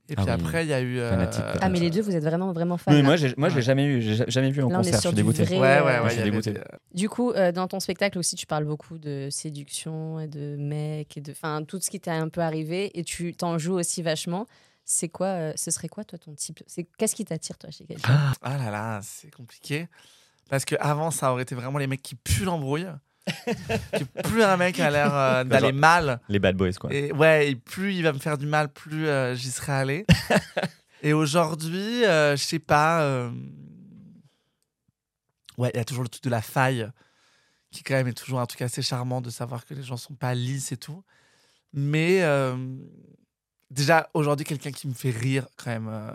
Et Ah puis oui. après, il y a eu. euh, Ah, mais les deux, vous êtes vraiment, vraiment fans. Mais là. moi, j'ai- moi, je l'ai Ouais. jamais eu. J'ai jamais vu en Là, concert. Je suis du dégoûté. vrai, Ouais, euh, ouais, je ouais. suis dégoûté. des- Du coup, euh, dans ton spectacle aussi, tu parles beaucoup de séduction et de mecs et de, enfin, tout ce qui t'est un peu arrivé et tu t'en joues aussi vachement. C'est quoi, euh, ce serait quoi toi ton type? C'est qu'est-ce qui t'attire toi chez quelqu'un? Ah là là, c'est compliqué. Parce que avant ça aurait été vraiment les mecs qui puent l'embrouille. Plus un mec a l'air euh, d'aller mal. Les bad boys, quoi. Et ouais, et plus il va me faire du mal, plus euh, j'y serais allé. (laughs) et aujourd'hui, euh, je sais pas. euh, Ouais, il y a toujours le truc de la faille, qui quand même est toujours un truc assez charmant de savoir que les gens sont pas lisses et tout. Mais euh, déjà, aujourd'hui, quelqu'un qui me fait rire, quand même, euh,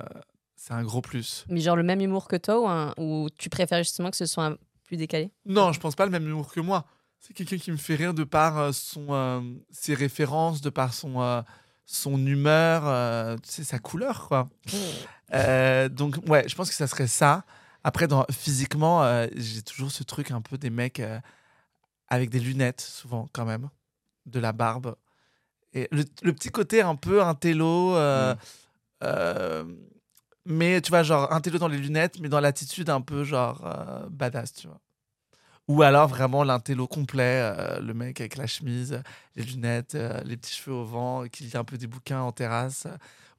c'est un gros plus. Mais genre le même humour que toi ou, un- ou tu préfères justement que ce soit un- plus décalé? Non, je pense pas le même humour que moi. C'est quelqu'un qui me fait rire de par euh, son, euh, ses références, de par son, euh, son humeur, tu sais, sa couleur, quoi. Euh, donc, ouais, je pense que ça serait ça. Après, dans, physiquement, euh, j'ai toujours ce truc un peu des mecs euh, avec des lunettes, souvent, quand même, de la barbe. Et le, le petit côté un peu intello, euh, euh, mais tu vois, genre intello dans les lunettes, mais dans l'attitude un peu genre badass, tu vois. Ou alors vraiment l'intello complet, euh, le mec avec la chemise, les lunettes, euh, les petits cheveux au vent, qui lit un peu des bouquins en terrasse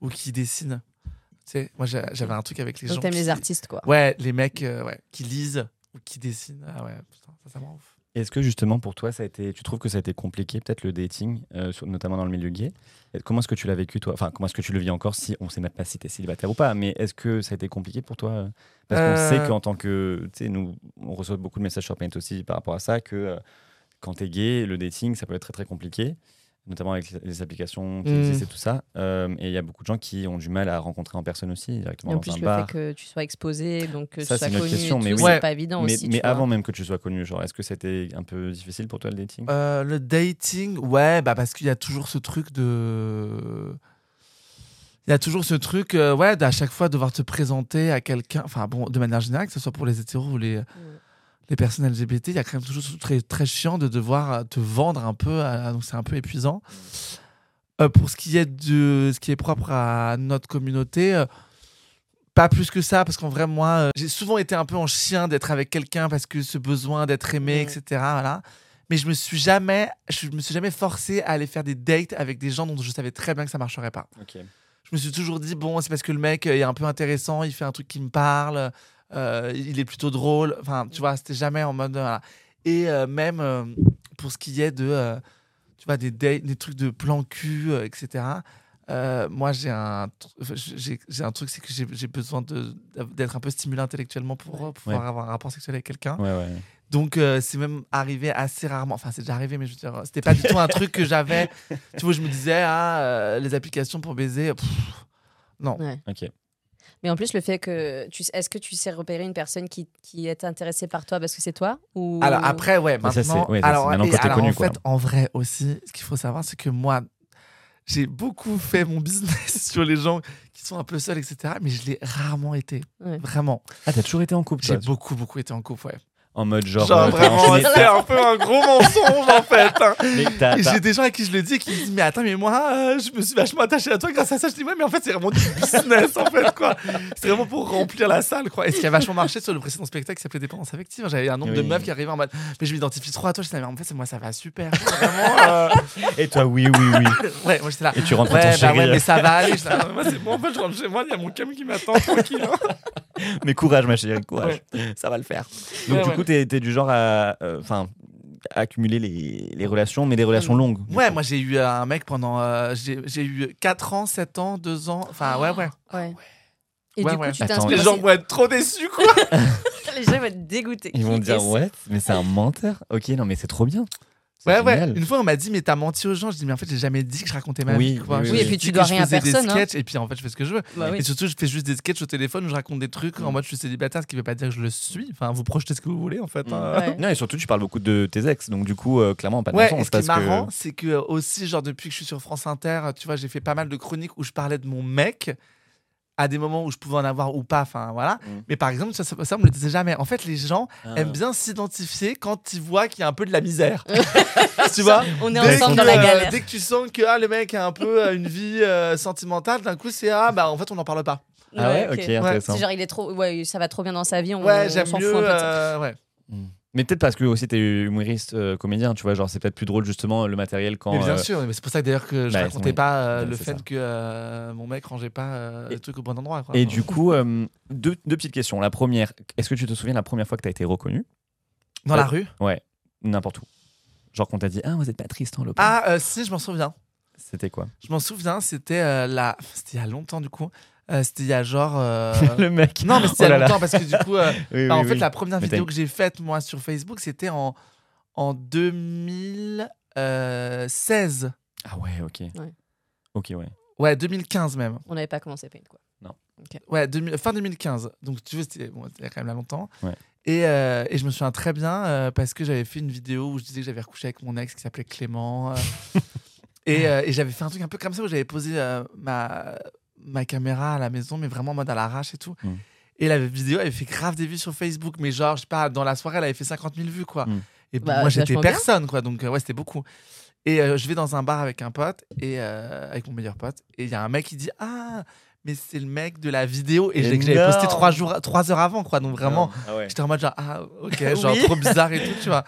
ou qui dessine. Tu sais, moi j'avais un truc avec les Donc gens. t'aimes qui- les artistes quoi. Ouais, les mecs euh, ouais, qui lisent ou qui dessinent. Ah ouais, putain, ça, ça me rend ouf. Est-ce que justement pour toi, ça a été, tu trouves que ça a été compliqué, peut-être le dating, euh, sur- notamment dans le milieu gay? Comment est-ce que tu l'as vécu toi? Enfin, comment est-ce que tu le vis encore si on sait même pas si tu es célibataire ou pas Mais est-ce que ça a été compliqué pour toi euh, Parce qu'on Euh. sait qu'en tant que, tu sais, nous, on reçoit beaucoup de messages sur Paint aussi par rapport à ça, que euh, quand tu es gay, le dating, ça peut être très très compliqué, notamment avec les, applications qui Mm. existent et tout ça. Euh, et il y a beaucoup de gens qui ont du mal à rencontrer en personne aussi directement Et en dans plus un le bar. fait que tu sois exposé, donc que Ça, tu c'est sois une autre connu, question, mais oui. c'est pas évident mais aussi. mais avant même que tu sois connu, genre, est-ce que c'était un peu difficile pour toi le dating? Euh, le dating, ouais, bah parce qu'il y a toujours ce truc de. Il y a toujours ce truc, euh, ouais, d'à chaque fois devoir te présenter à quelqu'un, enfin bon, de manière générale, que ce soit pour les hétéros ou les, les personnes LGBT, il y a quand même toujours très, très chiant de devoir euh, te vendre un peu, à- donc c'est un peu épuisant. Euh, pour ce qui est de ce qui est propre à notre communauté, euh, pas plus que ça, parce qu'en vrai, moi, euh, j'ai souvent été un peu en chien d'être avec quelqu'un parce que ce besoin d'être aimé, etc. Voilà. Mais je me suis jamais, je me suis jamais forcé à aller faire des dates avec des gens dont je savais très bien que ça marcherait pas. Ok. Je me suis toujours dit bon, c'est parce que le mec euh, est un peu intéressant, il fait un truc qui me parle, euh, il est plutôt drôle. Enfin, tu vois, c'était jamais en mode. voilà. Et euh, même euh, pour ce qui est de, tu vois, des dates, des trucs de plan cul, etc. moi, j'ai un, j'ai j'ai un truc, c'est que j'ai j'ai besoin de- d'être un peu stimulé intellectuellement pour pouvoir Ouais. avoir un rapport sexuel avec quelqu'un. Ouais, ouais. Donc, euh, c'est même arrivé assez rarement. Enfin, c'est déjà arrivé, mais je veux dire, c'était pas du tout un truc que j'avais. (laughs) Tu vois, je me disais, ah, euh, les applications pour baiser, pff, non. Ouais. Ok. Mais en plus le fait que tu est-ce que tu sais repérer une personne qui, qui est intéressée par toi parce que c'est toi ou Alors après, ouais, Mais ça, c'est- maintenant, ouais, ça, c'est alors, maintenant et quand t'es alors, connu, en quoi. fait, en vrai aussi, ce qu'il faut savoir, c'est que moi, j'ai beaucoup fait mon business (laughs) sur les gens qui sont un peu seuls, etc. Mais je l'ai rarement été, Ouais. vraiment. Ah, t'as toujours été en couple, J'ai beaucoup, beaucoup été en couple, ouais. En mode genre. Genre, euh, vraiment, c'est un peu un gros mensonge en fait. hein. (laughs) Et j'ai des gens à qui je le dis qui me disent mais attends mais moi euh, je me suis vachement attaché à toi grâce à ça je dis ouais mais en fait c'est vraiment du business en fait quoi c'est vraiment pour remplir la salle quoi et ce qui a vachement marché sur le précédent spectacle qui s'appelait dépendance affective j'avais un nombre de meufs qui arrivaient en mode mais je m'identifie trop à toi je disais mais en fait c'est moi ça va super vraiment euh, Et toi, oui, oui, oui. (laughs) ouais moi j'étais là Et tu rentres ouais ton bah ouais mais ça va aller là, moi c'est bon en fait je rentre chez moi il y a mon cam qui m'attend tranquille hein. (laughs) Mais courage, ma chérie, courage. Ça va le faire. Donc, Ouais, du ouais. coup, t'es es du genre à. euh, Enfin. accumuler les, les relations, mais des relations longues. du ouais coup. moi j'ai eu un mec pendant euh, j'ai j'ai eu 4 ans 7 ans 2 ans enfin ouais ouais Ouais. Et Ouais, du coup, ouais. tu Attends, les gens vont être trop déçus quoi (laughs) les gens vont être dégoûtés. Ils vont dire ouais, mais c'est un menteur. Ok, non, mais c'est trop bien. Ouais, ouais. Une fois, on m'a dit, mais t'as menti aux gens. Je dis, mais en fait, j'ai jamais dit que je racontais ma Oui, vie. Quoi. oui, oui, et puis tu dois rien à faisais personne, des hein. sketchs, et puis en fait, je fais ce que je veux. Bah oui. Et surtout, je fais juste des sketchs au téléphone où je raconte des trucs en Mm. mode je suis célibataire, ce qui veut pas dire que je le suis. Enfin, vous projetez ce que vous voulez, en fait. Mm. hein. Ouais. Non, et surtout, tu parles beaucoup de tes ex, donc du coup, euh, clairement, pas de Ouais, ce qui est que- marrant, c'est que euh, aussi, genre, depuis que je suis sur France Inter, tu vois, j'ai fait pas mal de chroniques où je parlais de mon mec à des moments où je pouvais en avoir ou pas, enfin voilà. Mm. Mais par exemple, ça, ça, ça, on me le disait jamais. En fait, les gens Ah. aiment bien s'identifier quand ils voient qu'il y a un peu de la misère. (laughs) tu vois? On est ensemble que, dans la euh, galère. dès que tu sens que ah, le mec a un peu euh, une vie euh, sentimentale, d'un coup, c'est ah, bah en fait, on n'en parle pas. Ah ouais, ok, intéressant. C'est genre, il est trop. Ouais, ça va trop bien dans sa vie. On, Ouais, j'aime mieux. fout un peu de ça. euh, ouais. Mm. Mais peut-être parce que aussi t'es humoriste, euh, comédien, tu vois, genre c'est peut-être plus drôle justement le matériel quand. Mais bien euh, sûr, mais c'est pour ça que d'ailleurs que je bah, racontais oui. pas euh, Ouais, le fait ça. que mon mec rangeait pas Et- le truc au bon endroit. quoi. Et du coup, deux, deux petites questions. La première, est-ce que tu te souviens la première fois que t'as été reconnu? Dans la rue? Ouais, n'importe où. Genre qu'on t'a dit ah vous êtes pas Tristan Lopez. Ah si, je m'en souviens. C'était quoi? Je m'en souviens, c'était la... c'était il y a longtemps du coup. Euh, c'était il y a genre. euh, (laughs) Le mec. Non, mais c'était il y Oh a là là. longtemps parce que du coup, euh, (laughs) Oui, bah, oui, en fait, oui. la première Mais vidéo que j'ai faite moi sur Facebook, c'était en en 2016. Ah ouais, ok. Ouais. Ok, ouais. Ouais, 2015 même. On n'avait pas commencé Paint, quoi. Ouais, 2000 fin 2015. Donc tu veux, c'était bon, quand même là longtemps. Ouais. Et, euh, et je me souviens très bien euh, parce que j'avais fait une vidéo où je disais que j'avais recouché avec mon ex qui s'appelait Clément. euh, (laughs) et euh, et j'avais fait un truc un peu comme ça où j'avais posé euh, ma, ma caméra à la maison, mais vraiment en mode à l'arrache et tout. Mm. Et la vidéo avait fait grave des vues sur Facebook, mais genre, je sais pas, dans la soirée, elle avait fait 50 000 vues, quoi. Mm. Et Bah, moi, j'étais bien. personne, quoi. Donc, euh, ouais, c'était beaucoup. Et euh, je vais dans un bar avec un pote, et euh, avec mon meilleur pote, et il y a un mec qui dit Ah, mais c'est le mec de la vidéo. Et j'ai- que j'avais posté trois, jours, trois heures avant, quoi. Donc, vraiment, Ah ouais. j'étais en mode genre Ah, ok, (laughs) genre Oui. trop bizarre et tout, tu vois.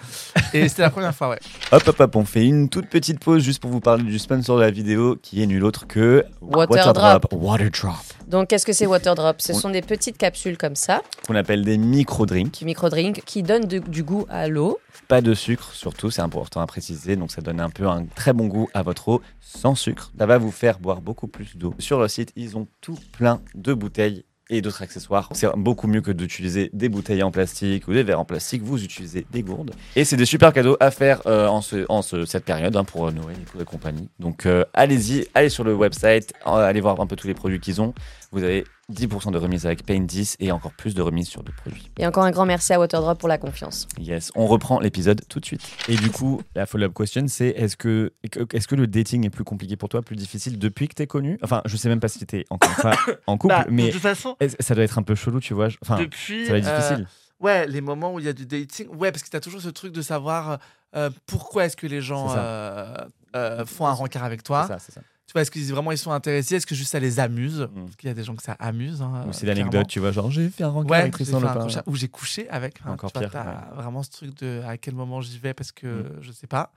Et c'était la première fois, ouais. Hop, hop, hop, on fait une toute petite pause juste pour vous parler du sponsor de la vidéo qui est nul autre que Waterdrop. Waterdrop. Donc, qu'est-ce que c'est Waterdrop Ce On- sont des petites capsules comme ça, Qu'on appelle des micro-drinks. qui micro-drink, qui donnent de- du goût à l'eau. Pas de sucre, surtout, c'est important à préciser. Donc, ça donne un peu un très bon goût à votre eau sans sucre. Ça va vous faire boire beaucoup plus d'eau. Sur leur site, ils ont tout plein de bouteilles et d'autres accessoires. C'est beaucoup mieux que d'utiliser des bouteilles en plastique ou des verres en plastique. Vous utilisez des gourdes. Et c'est des super cadeaux à faire euh, en, ce- en ce- cette période hein, pour euh, Noël et pour les compagnies. Donc, euh, allez-y, allez sur le website, allez voir un peu tous les produits qu'ils ont. Vous avez 10% de remise avec Paint 10 et encore plus de remise sur d'autres produits. Et encore un grand merci à Waterdrop pour la confiance. Yes, on reprend l'épisode tout de suite. Et du coup, la follow-up question, c'est est-ce que, est que le dating est plus compliqué pour toi, plus difficile depuis que t'es connu? Enfin, je sais même pas si t'étais encore fois (coughs) en couple, Bah, mais de toute façon, est-ce- ça doit être un peu chelou, tu vois. Enfin, depuis. ça va être euh, difficile. Ouais, les moments où il y a du dating. Ouais, parce que tu as toujours ce truc de savoir euh, pourquoi est-ce que les gens euh, euh, font un rencard avec toi. c'est ça, c'est ça. Est-ce qu'ils vraiment ils sont intéressés? Est-ce que juste ça les amuse? Mm. Parce qu'il y a des gens que ça amuse. hein, Ou c'est l'anecdote, tu vois, genre j'ai fait un rencard Ouais, avec Tristan couche- ou j'ai couché avec. enfin, Encore tu vois, pire, t'as vraiment ce truc de à quel moment j'y vais parce que Mm. je sais pas.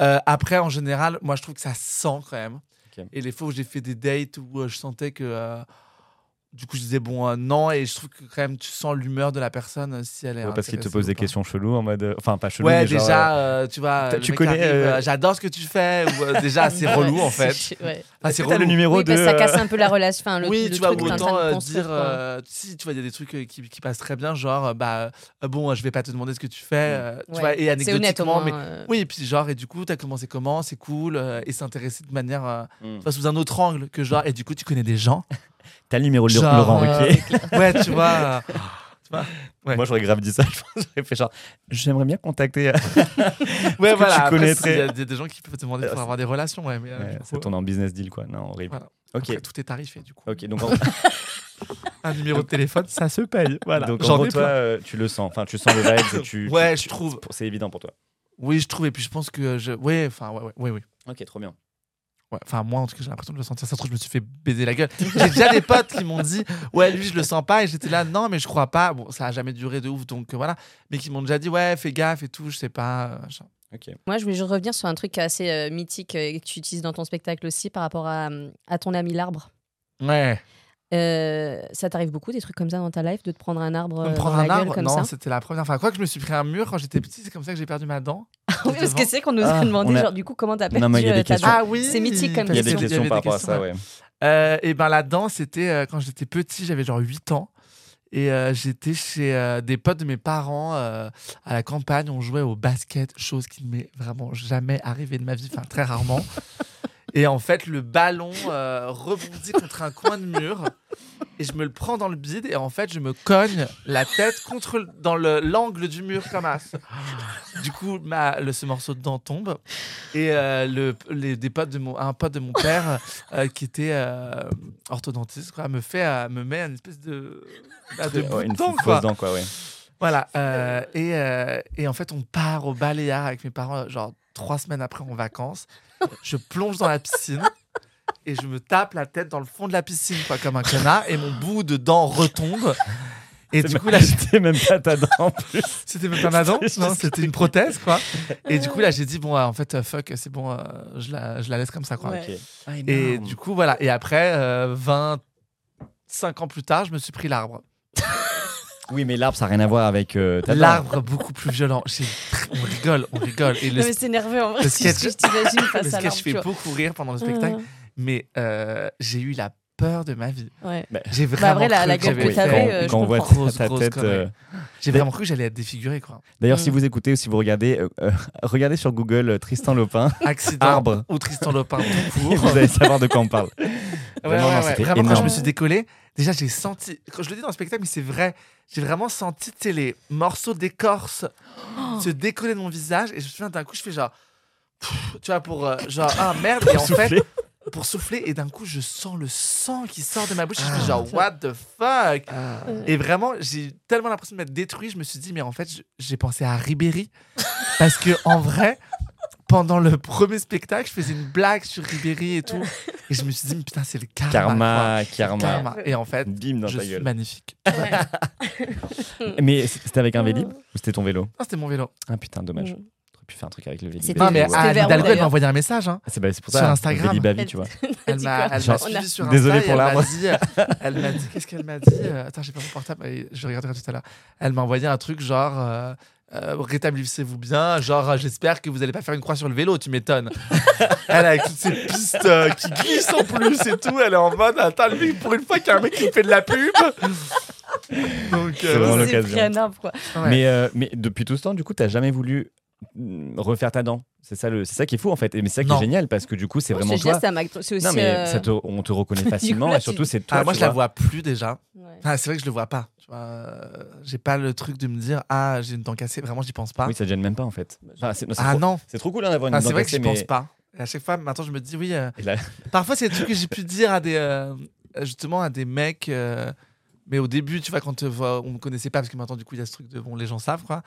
Euh, après, en général, moi je trouve que ça sent quand même. Et les fois où j'ai fait des dates où euh, je sentais que. euh, du coup, je disais bon, euh, non, et je trouve que quand même tu sens l'humeur de la personne euh, si elle est. Ouais, parce qu'il te pose des pas. questions cheloues en mode. euh, Enfin, pas chelou, Ouais, mais genre, déjà, tu vois, tu connais, euh, euh, j'adore ce que tu fais. Ou, euh, déjà, (laughs) c'est relou en fait. Ouais. Ah, c'est t'as le relou. numéro Oui, de. parce que ça casse un peu la relation. Enfin, le, oui, le tu vois, truc train autant dire, euh, si, tu vois, il y a des trucs qui, qui passent très bien, genre, bah, bon, je vais pas te demander ce que tu fais, euh, tu Ouais. vois, et anecdotiquement, mais oui, et puis genre, et du coup, t'as commencé comment, c'est cool, et s'intéresser de manière, tu vois, sous un autre angle que genre, et du coup, tu connais des gens, (laughs) T'as le numéro de Genre, Laurent euh, Ruquier. (laughs) ouais, tu vois, euh, tu vois, ouais. Moi, j'aurais grave dit ça. (laughs) J'aurais fait genre, j'aimerais bien contacter. euh, (laughs) ouais, voilà, il y a des, gens qui peuvent te demander Euh, pour c'est- avoir des relations, ouais, mais euh, Ouais, ça tourne en business deal, quoi. Non, horrible. Voilà. Ok. après, tout est tarifé, du coup. Ok, donc en, Un numéro de téléphone, ça se paye, voilà. donc, en gros, toi, euh, tu le sens. Enfin, tu sens le vibes et tu. Ouais, tu- je trouve. C'est évident pour toi. Oui, je trouve, et puis je pense que je, ouais, enfin, ouais, ouais, ouais, oui. Ok, trop bien. Ouais, enfin, moi, en tout cas, j'ai l'impression de le sentir. Ça se trouve, je me suis fait baiser la gueule. J'ai déjà des potes qui m'ont dit, ouais, lui, je le sens pas. Et j'étais là, non, mais je crois pas. Bon, ça a jamais duré de ouf, donc euh, voilà. Mais qui m'ont déjà dit, ouais, fais gaffe et tout, je sais pas. euh. Moi, je voulais juste revenir sur un truc assez euh, mythique euh, que tu utilises dans ton spectacle aussi par rapport à, à ton ami l'arbre. Ouais. Euh, ça t'arrive beaucoup des trucs comme ça dans ta life de te prendre un arbre me euh, prendre dans un la gueule arbre, comme non, c'était la première fois. Quoi que je me suis pris un mur quand j'étais petit, c'est comme ça que j'ai perdu ma dent. (laughs) Oui, parce que c'est qu'on nous Ah, a demandé on a- genre du coup comment t'as Non, perdu mais il y a des euh, ta dent. Ah oui C'est mythique comme Il y a des question. questions par rapport à ça, ouais. Euh, et ben là-dedans, c'était euh, quand j'étais petit, j'avais genre 8 ans. Et euh, j'étais chez euh, des potes de mes parents euh, à la campagne. On jouait au basket, chose qui ne m'est vraiment jamais arrivée de ma vie, enfin très rarement. Et en fait, le ballon euh, rebondit contre un coin de mur et je me le prends dans le bide et en fait, je me cogne la tête contre le- dans le- l'angle du mur comme as. Du coup, ma, le, ce morceau de dent tombe et euh, le, les, des potes de mon, un pote de mon père euh, qui était euh, orthodontiste quoi, me fait euh, me met une espèce de, bah, de bout de quoi. dent, quoi, ouais. Voilà. euh, et, euh, et en fait, on part au balayage avec mes parents, genre trois semaines après en vacances. Je plonge dans la piscine et je me tape la tête dans le fond de la piscine, quoi, comme un connard. Et mon bout de dent retombe. Et du coup, là, c'était même pas ta dent en plus. c'était même pas ma dent, C'était non, c'était une prothèse, quoi. Et du coup, là, j'ai dit, bon, euh, en fait, fuck, c'est bon, euh, je, la, je la laisse comme ça, quoi. Ouais. Ah, Et du coup, voilà. Et après, euh, 25 ans plus tard, je me suis pris l'arbre. Oui, mais l'arbre, ça n'a rien à voir avec euh. L'arbre beaucoup plus violent. On rigole, on rigole. Et le, Non, mais c'est nerveux en vrai. le c'est ce sketch- que je t'imagine (laughs) le face à sketch l'arbre. fait beaucoup rire pendant le spectacle, mais euh, j'ai eu la peur de ma vie. Ouais. J'ai Bah, vraiment cru la que gueule j'avais que fait- t'avais, quand, euh, je quand on voit comprends. Grosse, ta grosse tête. connerie. euh, J'ai vraiment cru que j'allais être défiguré, quoi. D'ailleurs, si Mm. vous écoutez ou si vous regardez, euh, euh, regardez sur Google euh, Tristan Lopin (laughs) Accident Arbre. ou Tristan Lopin tout (laughs) court. vous allez savoir de quoi on parle. Ouais, Vraiment, ouais, non, ouais. Vraiment, quand je me suis décollé, déjà, j'ai senti. Quand je le dis dans le spectacle, mais c'est vrai, j'ai vraiment senti tu sais, les morceaux d'écorce Oh. se décoller de mon visage. Et je me souviens d'un coup, je fais genre. pff, Tu vois, pour euh, genre, ah merde. Et en fait. Pour souffler, et d'un coup, je sens le sang qui sort de ma bouche. et je Ah. fais genre, what the fuck? Euh, Et vraiment, j'ai tellement l'impression de m'être détruit. Je me suis dit, mais en fait, j'ai pensé à Ribéry. (laughs) Parce que en vrai, pendant le premier spectacle, je faisais une blague sur Ribéry et tout. (laughs) Et je me suis dit, mais putain, c'est le karma. Karma, karma. Karma. Et en fait, Bim dans je ta suis gueule. magnifique. (laughs) Mais c'était avec un Vélib ou c'était ton vélo? Non, c'était mon vélo. Ah putain, dommage. Mm. Pu faire un truc avec le Vélib. Non, mais Anne Hidalgo, elle m'a envoyé un message. hein. Ah, c'est bah, c'est pour Sur ça. Instagram. À vie, tu vois. Elle m'a suivi sur désolé Insta et pour l'arbre. euh, elle m'a dit, qu'est-ce qu'elle m'a dit Euh, Attends, j'ai pas mon portable, je regarderai tout à l'heure. Elle m'a envoyé un truc genre. euh, rétablissez-vous bien, genre euh, j'espère que vous allez pas faire une croix sur le vélo, tu m'étonnes. (laughs) elle avec toutes ces pistes euh, qui glissent en plus et tout, elle est en mode attends lui pour une fois qu'il y a un mec qui fait de la pub. Donc C'est euh, vraiment C'est l'occasion. ouais. Mais, euh, mais depuis tout ce temps, du coup, t'as jamais voulu refaire ta dent. C'est ça, le, c'est ça qui est fou en fait. Et mais c'est ça qui Non. est génial parce que du coup, c'est vraiment ce toi. geste, ça C'est aussi. Non, mais euh, ça te- on te reconnaît (laughs) facilement là, et surtout, tu- c'est toi. Ah, moi je la vois. vois plus déjà. ouais. Ah, c'est vrai que je le vois pas. Vois, euh, j'ai pas le truc de me dire ah j'ai une dent cassée. Vraiment j'y pense pas. Oui, ça te gêne même pas en fait. Enfin, c'est, non, c'est ah trop, non. c'est trop cool hein, d'avoir une Ah, dent c'est vrai que cassée, j'y mais pense pas. Et à chaque fois maintenant je me dis oui. euh, là- Parfois, c'est des trucs que j'ai pu dire à des. euh, justement, à des mecs. Euh, mais au début, tu vois, quand euh, on me connaissait pas, parce que maintenant, du coup, il y a ce truc de. Bon, les gens savent, quoi.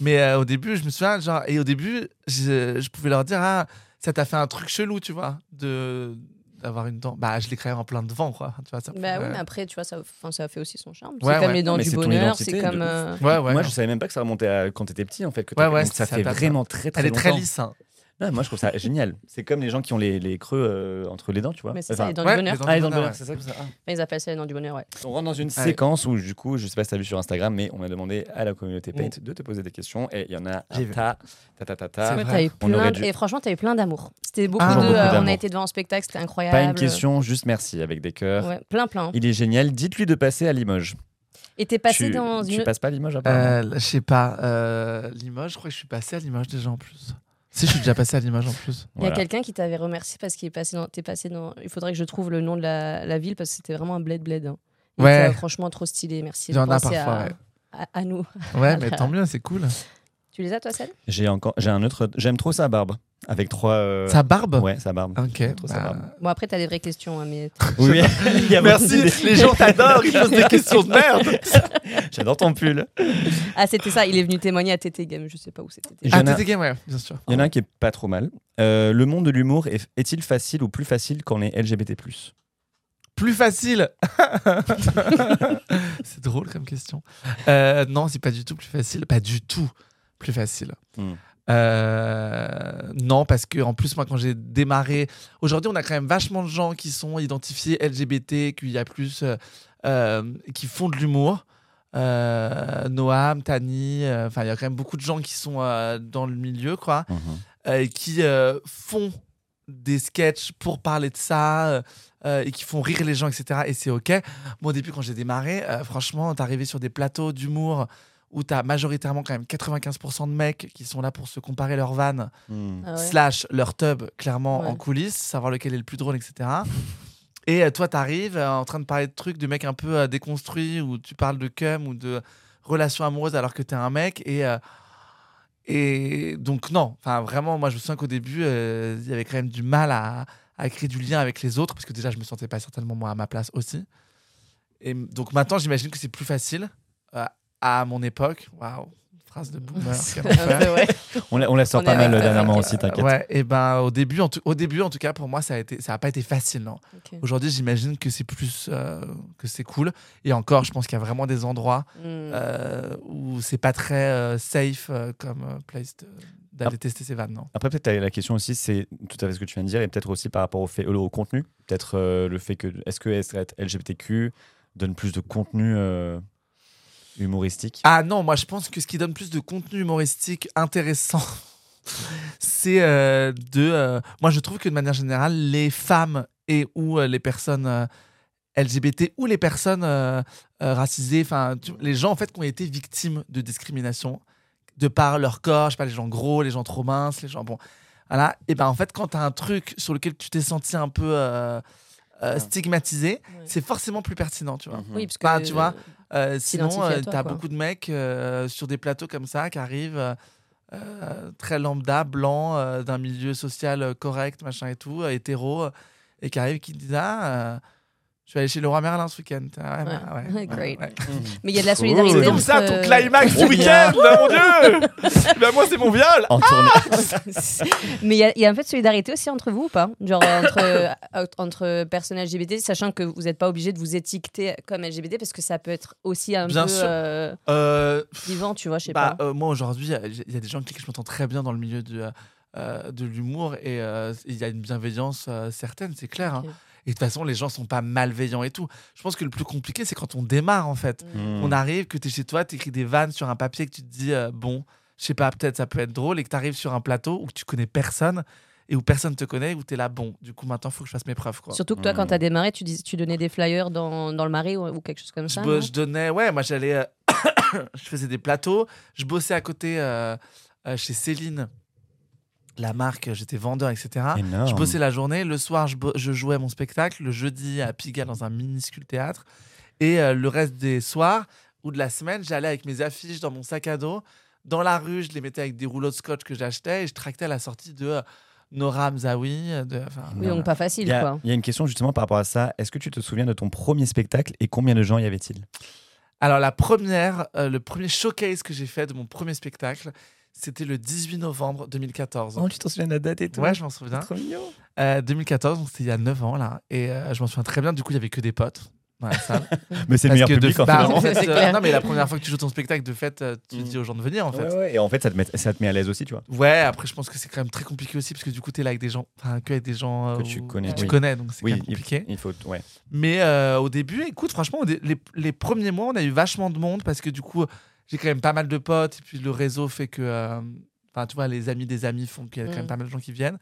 Mais euh, au début, je me souviens, genre. Et au début, je, je pouvais leur dire, ah, ça t'a fait un truc chelou, tu vois, de d'avoir une dent. Bah, je l'ai créé en plein de vent, quoi. Tu vois, ça Bah oui, mais après, tu vois, ça, enfin, ça fait aussi son charme. Ouais, c'est comme ouais. les dents Mais du bonheur, c'est comme. euh, Ouais, ouais. Moi, non. je savais même pas que ça remontait à quand t'étais petit en fait. Que Ouais, ouais, donc ça ça fait vraiment très très Elle est très lisse. hein. Non, moi, je trouve ça génial. C'est comme les gens qui ont les, les creux euh, entre les dents, tu vois. Mais c'est Enfin, ça, les dents ouais, du bonheur. les dents Ah, les du dents de bonheur, c'est ça que ça. ah. Enfin, ils appellent ça les dents du bonheur, ouais. On rentre dans une Ouais. séquence où, du coup, je sais pas si tu as vu sur Instagram, mais on a demandé à la communauté Paint de te poser des questions et il y en a J'ai un tas, ta, ta, ta, ta. Vrai. t'as eu On plein dû- Et franchement, t'as eu plein d'amour. C'était beaucoup Ah, de. beaucoup euh, on a été devant un spectacle, c'était incroyable. Pas une question, juste merci avec des cœurs. Ouais, plein, plein. Il est génial. Dites-lui de passer à Limoges. Et t'es passé tu, dans tu passes pas à Limoges apparemment Euh, je sais pas. euh, Limoges, je crois que je suis passé à Limoges déjà en plus. Si, je suis déjà passé à Limoges en plus. Il y a Voilà. quelqu'un qui t'avait remercié parce qu'il est passé dans. T'es passé dans. Il faudrait que je trouve le nom de la, la ville parce que c'était vraiment un bled bled. hein. Ouais. était, euh, franchement trop stylé. Merci. Il y en a parfois, à, ouais. à, à nous. Ouais, (laughs) mais tant mieux, c'est cool. Tu les as toi, Celle J'ai encore, j'ai un autre. J'aime trop sa barbe avec trois. euh, Sa barbe? Ouais, sa barbe. Ok. Trop sa bah, barbe. Bon après t'as des vraies questions, hein, mais (laughs) Oui, il y a beaucoup Merci, les gens (laughs) t'adorent, ils posent des questions de merde. (laughs) J'adore ton pull. ah c'était ça. Il est venu témoigner à TT Game. Je sais pas où c'était. Il y Ah, en a- TT Game, ouais, bien sûr. Il y en a un qui est pas trop mal. Euh, le monde de l'humour est- est-il facile ou plus facile quand on est LGBT Plus facile. c'est drôle comme question. Euh, non, c'est pas du tout plus facile. Pas du tout plus facile. Hmm. Euh, non, parce que en plus, moi, quand j'ai démarré, aujourd'hui, on a quand même vachement de gens qui sont identifiés LGBT, qu'il y a plus, euh, euh, qui font de l'humour. Euh, Noam, Tani, enfin, il y a quand même beaucoup de gens qui sont dans le milieu, quoi. euh, qui font des sketchs pour parler de ça, euh, et qui font rire les gens, etc. Et c'est OK. Moi, au début, quand j'ai démarré, euh, franchement, t'arrivais sur des plateaux d'humour où t'as majoritairement quand même 95% de mecs qui sont là pour se comparer leurs vannes, Hmm. Ah ouais. slash leur tub, clairement Ouais. en coulisses, savoir lequel est le plus drôle, etc. (laughs) Et euh, toi, t'arrives euh, en train de parler de trucs de mecs un peu euh, déconstruits où tu parles de cum ou de relations amoureuses alors que t'es un mec. Et, euh, et donc, non. Enfin, vraiment, moi, je me souviens qu'au début, euh, il y avait quand même du mal à, à créer du lien avec les autres parce que déjà, je me sentais pas certainement moi à ma place aussi. Et donc maintenant, j'imagine que c'est plus facile. Euh, à mon époque, waouh, phrase de boomer. (laughs) ouais. On, la, on la sort On pas mal dernièrement aussi, t'inquiète. Ouais, et ben au début, en tout, au début, en tout cas, pour moi, ça a été, ça a pas été facile, non. Ok. Aujourd'hui, j'imagine que c'est plus, euh, que c'est cool. Et encore, je pense qu'il y a vraiment des endroits Mm. euh, où c'est pas très euh, safe euh, comme place de- d'aller tester ces vannes, non. Après, peut-être la question aussi, c'est tout à fait ce que tu viens de dire, et peut-être aussi par rapport au, fait, au, au contenu. Peut-être euh, le fait que, est-ce que être LGBTQ donne plus de contenu euh, humoristique Ah non, moi je pense que ce qui donne plus de contenu humoristique intéressant, (laughs) c'est euh, de. euh, moi je trouve que de manière générale, les femmes et ou euh, les personnes LGBT ou les personnes racisées, enfin les gens en fait qui ont été victimes de discrimination de par leur corps, je sais pas, les gens gros, les gens trop minces, les gens bon. Voilà. Et ben en fait, quand tu as un truc sur lequel tu t'es senti un peu euh, stigmatisé, Ouais. c'est forcément plus pertinent, tu vois. Mhm. Oui, parce que Enfin, tu vois, Euh, sinon, à euh, quoi. beaucoup de mecs euh, sur des plateaux comme ça qui arrivent très lambda, blancs, euh, d'un milieu social correct, machin et tout, euh, hétéro, et qui arrivent qui disent Ah, euh, je vais aller chez Leroy Merlin ce week-end. Ah, ouais, Ouais. bah, ouais, (laughs) Great. ouais. Mais il y a de la solidarité. C'est comme ça ton climax du bien. week-end, mon dieu Ben moi, c'est mon viol En tournée. (laughs) Mais il y, a- il y a un peu de solidarité aussi entre vous ou pas? Genre euh, entre, euh, entre personnes LGBT, sachant que vous n'êtes pas obligé de vous étiqueter comme LGBT parce que ça peut être aussi un Bien peu sûr. euh, Euh, vivant, tu vois, je sais Bah, pas. euh, moi aujourd'hui, il y a des gens avec qui je m'entends très bien dans le milieu de, euh, de l'humour et euh, il y a une bienveillance euh, certaine, c'est clair. hein. Et de toute façon, les gens sont pas malveillants et tout. Je pense que le plus compliqué, c'est quand on démarre en fait. Hmm. On arrive, que tu es chez toi, tu écris des vannes sur un papier, que tu te dis, euh, bon, je sais pas, peut-être ça peut être drôle, et que tu arrives sur un plateau où tu connais personne et où personne te connaît, où tu es là, bon, du coup maintenant, il faut que je fasse mes preuves. Quoi. Surtout que toi, quand Mm. tu as démarré, tu, dis, tu donnais des flyers dans, dans le marais ou, ou quelque chose comme ça. je donnais, ouais, moi j'allais, euh, (coughs) je faisais des plateaux, je bossais à côté euh, euh, chez Céline, la marque, j'étais vendeur, etc. Énorme. Je bossais la journée, le soir je, jouais mon spectacle, le jeudi à Pigalle dans un minuscule théâtre, et euh, le reste des soirs ou de la semaine, j'allais avec mes affiches dans mon sac à dos, dans la rue, je les mettais avec des rouleaux de scotch que j'achetais, et je tractais à la sortie de euh, Nora Mzaoui. De, enfin, Oui, donc pas facile, Il y, a, quoi. il y a une question justement par rapport à ça. Est-ce que tu te souviens de ton premier spectacle et combien de gens y avait-il? Alors la première, euh, le premier showcase que j'ai fait de mon premier spectacle, c'était le 18 novembre 2014. Oh, tu t'en souviens de la date et tout Ouais, je m'en souviens. Trop mignon. Euh, 2014, donc c'était il y a 9 ans là. Et euh, je m'en souviens très bien, du coup il y avait que des potes dans la salle. (laughs) Mais c'est le meilleur que de- public en bah, fait. en fait, C'est euh, non mais la première fois que tu joues ton spectacle, de fait, euh, tu Mm. dis aux gens de venir en fait. Ouais, ouais, Et en fait, ça te, met, ça te met à l'aise aussi, tu vois. Ouais, après je pense que c'est quand même très compliqué aussi parce que du coup t'es là avec des gens, enfin que avec des gens euh, Que tu où- connais, tu oui. connais, donc c'est Oui, compliqué. il faut. Ouais. Mais euh, au début, écoute, franchement, les, les premiers mois, on a eu vachement de monde parce que du coup, j'ai quand même pas mal de potes et puis le réseau fait que, euh, enfin, tu vois, les amis des amis font qu'il y a quand même Mm. pas mal de gens qui viennent.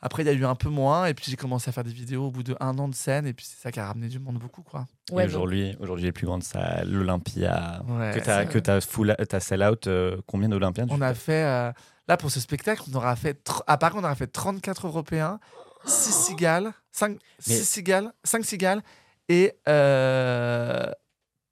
Après, il y a eu un peu moins et puis j'ai commencé à faire des vidéos au bout de un an de scène et puis c'est ça qui a ramené du monde beaucoup, quoi. Ouais, aujourd'hui, aujourd'hui, les plus grandes salles, l'Olympia, Ouais. que t'as que t'as full, t'as sell out. euh, combien d'Olympiens On a fait, euh, là pour ce spectacle, on aura fait, à Paris, on aura fait 34 Européens, 6 cigales, 5, Mais- cigales, 5 cigales et euh,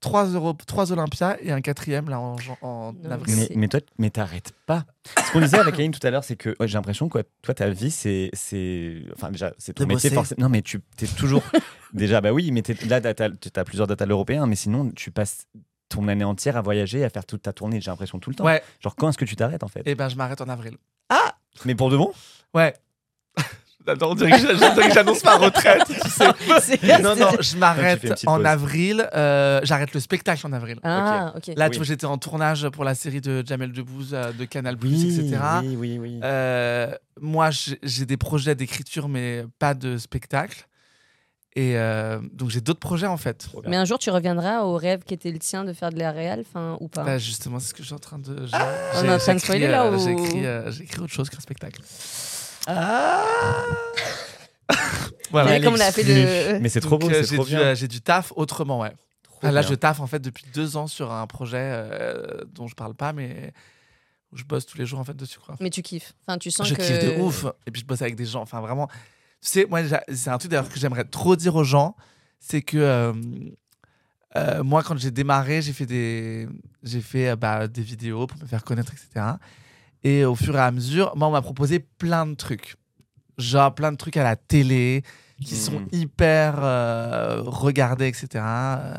3, Euro, 3 Olympias et un quatrième là en, en avril. Mais, toi, mais t'arrêtes pas. Ce qu'on disait avec Aline tout à l'heure, c'est que ouais, j'ai l'impression que toi, ta vie, c'est, c'est, enfin déjà, c'est ton métier. forcément. Non, mais tu es toujours. (laughs) déjà, bah oui, mais t'es- là, t'as, t'as plusieurs dates à l'européen, mais sinon, tu passes ton année entière à voyager, à faire toute ta tournée. J'ai l'impression tout le temps. Ouais, Genre, quand est-ce que tu t'arrêtes en fait? Et ben je m'arrête en avril. Mais pour de bon? Ouais. Attends, on dirait que j'annonce ma retraite, tu (laughs) sais. Non, non, je m'arrête petite en pause. avril. euh, J'arrête le spectacle en avril. Ah. Là, Oui. tu vois, j'étais en tournage pour la série de Jamel Debbouze euh, de Canal+, Oui, etc. oui, oui, oui. Euh, moi, j'ai des projets d'écriture, mais pas de spectacle. Et euh, donc, j'ai d'autres projets, en fait. Mais un jour, tu reviendras au rêve qui était le tien de faire de la réal, enfin, ou pas? Bah, justement, c'est ce que je suis en train de... j'ai- On est en train de spoiler, là, ou- J'écris euh, j'écris autre chose qu'un spectacle. Voilà. Ouais, comme on a fait le. Mais c'est trop beau, euh, c'est j'ai trop du, bien. euh, j'ai du taf autrement, ouais. Trop Ah, là, bien. je taffe en fait depuis deux ans sur un projet euh, dont je parle pas, mais où je bosse tous les jours en fait dessus. Quoi. Mais tu kiffes. Enfin, tu sens Je que. kiffe de ouf. Et puis je bosse avec des gens. Enfin, vraiment. Tu sais, moi, c'est un truc d'ailleurs que j'aimerais trop dire aux gens. C'est que euh, euh, moi, quand j'ai démarré, j'ai fait des, j'ai fait euh, bah, des vidéos pour me faire connaître, etc. Et au fur et à mesure, moi, on m'a proposé plein de trucs. Genre plein de trucs à la télé qui sont Mhm. hyper euh, regardés, etc. euh,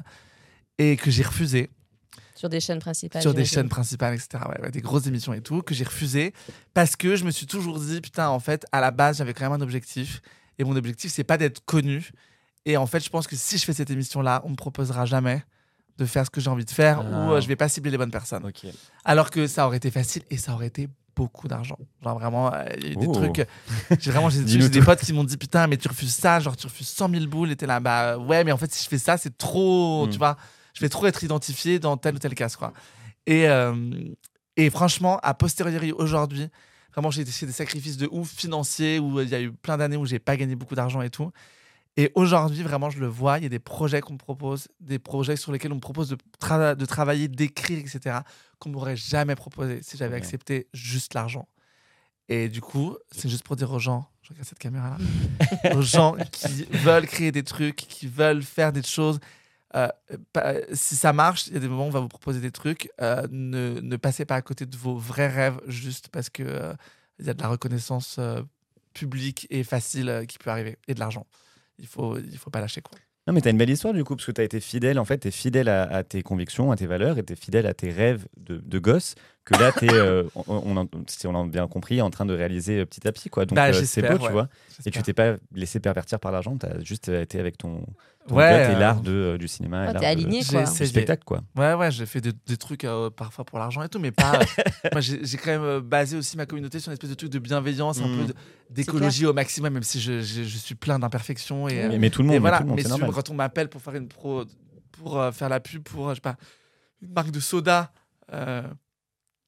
Et que j'ai refusé Sur des chaînes principales. sur des chaînes principales, etc. Ouais, ouais, des grosses émissions et tout, que j'ai refusé parce que je me suis toujours dit, putain, en fait, à la base, j'avais quand même un objectif. Et mon objectif, c'est pas d'être connu. Et en fait, je pense que si je fais cette émission-là, on me proposera jamais de faire ce que j'ai envie de faire Ah. ou euh, je vais pas cibler les bonnes personnes. Alors que ça aurait été facile et ça aurait été beaucoup d'argent. Genre vraiment, euh, il y a eu des Oh. trucs. J'ai vraiment j'ai (laughs) des potes qui m'ont dit putain, mais tu refuses ça, genre tu refuses 100 000 boules et t'es là, bah ouais, mais en fait, si je fais ça, c'est trop, Mm. tu vois, je vais trop être identifié dans tel ou tel cas, quoi. Et, euh, et franchement, à posteriori aujourd'hui, vraiment, j'ai fait des sacrifices de ouf financiers où il y a eu plein d'années où j'ai pas gagné beaucoup d'argent et tout. Et aujourd'hui, vraiment, je le vois, il y a des projets qu'on me propose, des projets sur lesquels on me propose de, tra- de travailler, d'écrire, etc., qu'on m'aurait jamais proposé si j'avais accepté juste l'argent. Et du coup, c'est juste pour dire aux gens, je regarde cette caméra-là, (laughs) aux gens qui veulent créer des trucs, qui veulent faire des choses. euh, si ça marche, il y a des moments où on va vous proposer des trucs. euh, ne, ne passez pas à côté de vos vrais rêves juste parce que euh, il y a de la reconnaissance euh, publique et facile euh, qui peut arriver et de l'argent. Il faut, il faut pas lâcher quoi. Non, mais t'as une belle histoire du coup, parce que t'as été fidèle, en fait, t'es fidèle à, tes convictions, à tes valeurs, et t'es fidèle à tes rêves de, de gosse, que là, t'es, euh, on, on, en- si on a bien compris, en train de réaliser petit à petit, quoi. Donc, Bah, euh, c'est beau, tu ouais. vois. Et tu t'es pas laissé pervertir par l'argent, t'as juste euh, été avec ton, ton Ouais, et euh, l'art de, euh, du cinéma, et Ah, l'art t'es de- aligné, j'ai quoi. du spectacle, quoi. Ouais, ouais, j'ai fait des, des trucs euh, parfois pour l'argent et tout, mais pas. (laughs) moi, j'ai quand même basé aussi ma communauté sur une espèce de truc de bienveillance, un Mm. peu de- d'écologie au maximum, même si je, je- je suis plein d'imperfections. Et, euh, Mais, mais tout le monde, et mais voilà, tout le monde, mais c'est si- normal. quand on m'appelle pour faire une pro, pour faire la pub pour, je sais pas, une marque de soda, euh,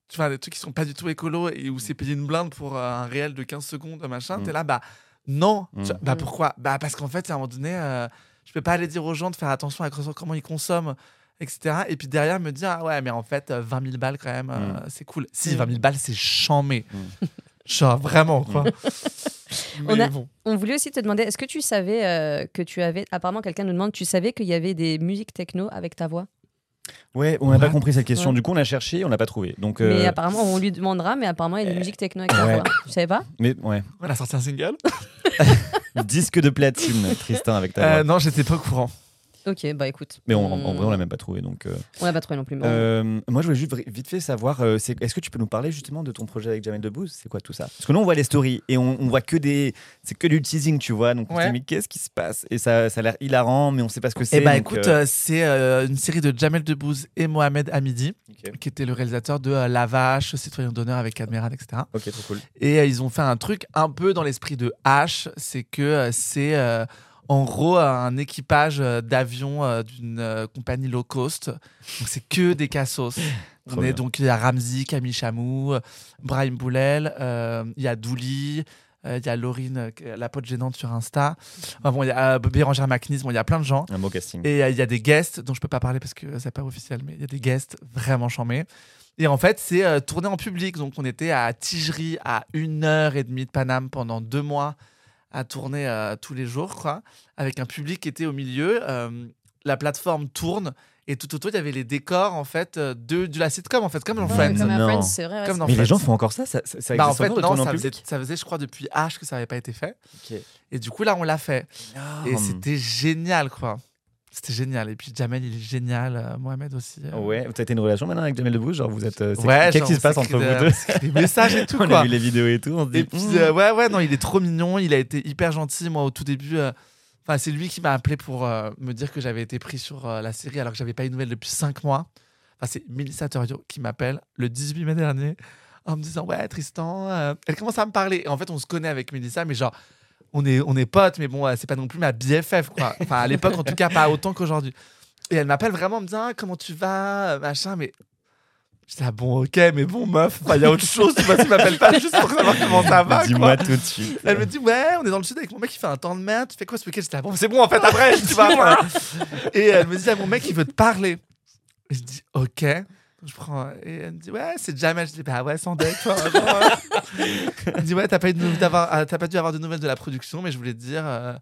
tu vois, des trucs qui sont pas du tout écolo et où c'est payé une blinde pour euh, un réel de 15 secondes, machin, Mm. t'es là, bah non. Mm. Tu vois, Bah Mm. pourquoi? Bah parce qu'en fait, à un moment donné, euh, je peux pas aller dire aux gens de faire attention à comment ils consomment. Etc. Et puis derrière me dire, ah ouais, mais en fait, euh, 20 000 balles quand même, euh, Mm. c'est cool. Si, Mm. 20 000 balles, c'est chambé. Mm. (laughs) Genre, vraiment, quoi. (laughs) On a- bon. On voulait aussi te demander, est-ce que tu savais euh, que tu avais. Apparemment, quelqu'un nous demande, tu savais qu'il y avait des musiques techno avec ta voix? Ouais, on n'a pas compris cette question. Ouais. Du coup, on a cherché, on l'a pas trouvé. Donc, Mais euh, apparemment, on lui demandera, mais apparemment, il y a des musiques techno avec ouais. voix. Tu savais pas mais ouais, On a sorti un single (laughs) disque de platine, Tristan, avec ta voix. Euh, Non, j'étais pas au courant. Ok, bah écoute. Mais on- en vrai, on l'a même pas trouvé. Donc, euh, On l'a pas trouvé non plus. mais Euh, moi, je voulais juste vite fait savoir, euh, c'est- est-ce que tu peux nous parler justement de ton projet avec Jamel Debbouze? C'est quoi tout ça? Parce que nous, on voit les stories et on, on voit que des, c'est que du teasing, tu vois. Donc, on se Ouais. dit, mais qu'est-ce qui se passe? Et ça, ça a l'air hilarant, mais on sait pas ce que c'est. Eh bah donc, écoute, euh, c'est euh, une série de Jamel Debbouze et Mohamed Hamidi, qui était le réalisateur de euh, La Vache, Citoyen d'honneur avec Admiral, etc. ok, trop cool. Et euh, ils ont fait un truc un peu dans l'esprit de H, c'est que euh, c'est euh, en gros un équipage euh, d'avion euh, d'une euh, compagnie low cost. Donc c'est que des cassos. (laughs) On est donc il y a Ramzi, Camille Chamou, Brahim Boulel, euh, il y a Douli, euh, il y a Laurine, euh, la pote gênante sur Insta. Enfin, bon, il y a Bérangère Macnis, bon, il y a plein de gens. Un beau casting. Et il y a des guests dont je peux pas parler parce que c'est pas officiel, mais il y a des guests vraiment chambés. Et en fait, c'est tourné en public. Donc, on était à Tigerie à une heure et demie de Paname pendant deux mois à tourner euh, tous les jours, quoi, avec un public qui était au milieu. Euh, la plateforme tourne et tout autour, il y avait les décors en fait euh, de, de la sitcom, en fait, comme dans Ouais, Friends. Comme. Friends, c'est vrai. Comme dans mais les gens font encore ça Ça, ça, ça Bah, en fait, non, ça faisait, public ça faisait, je crois, depuis H que ça n'avait pas été fait. Et du coup, là, on l'a fait. Et Ah. c'était génial, quoi. C'était génial. Et puis, Jamel, il est génial. euh, Mohamed aussi. euh. Ouais, tu as été une relation maintenant avec Jamel Debbouze Genre, vous êtes. euh, Ouais, Qu'est-ce qui se passe entre vous de- deux? Des messages et tout, (laughs) On quoi. a vu les vidéos et tout. On se dit. Et puis, hmm. euh, ouais, ouais, non, il est trop mignon. Il a été hyper gentil. Moi, au tout début, euh, enfin, c'est lui qui m'a appelé pour me dire que j'avais été pris sur la série alors que j'avais pas eu de nouvelles depuis 5 mois. Enfin, c'est Mélissa Torio qui m'appelle le 18 mai dernier en me disant Ouais, Tristan, elle commence à me parler. Et en fait, on se connaît avec Mélissa, mais genre, on est, on est potes, mais bon, c'est pas non plus ma BFF, quoi. Enfin, à l'époque, en tout cas, pas autant qu'aujourd'hui. Et elle m'appelle vraiment en me disant Ah, Comment tu vas Machin, mais J'étais là, bon, ok, mais bon, meuf, il y a autre chose. Tu vois, tu m'appelles pas juste pour savoir comment ça va. Dis-moi tout de suite. Elle me dit, ouais, on est dans le sud avec mon mec, il fait un temps de merde. Tu fais quoi ce week-end? Là, bon, c'est bon, en fait, après, tu vois. Et elle me dit, ah, mon mec, il veut te parler. Et je dis, ok. Je prends, et elle me dit, ouais, c'est jamais. Je dis, bah ouais, sans deck, genre. (laughs) Elle me dit, ouais, t'as pas, euh, t'as pas dû avoir de nouvelles de la production, mais je voulais te dire, euh,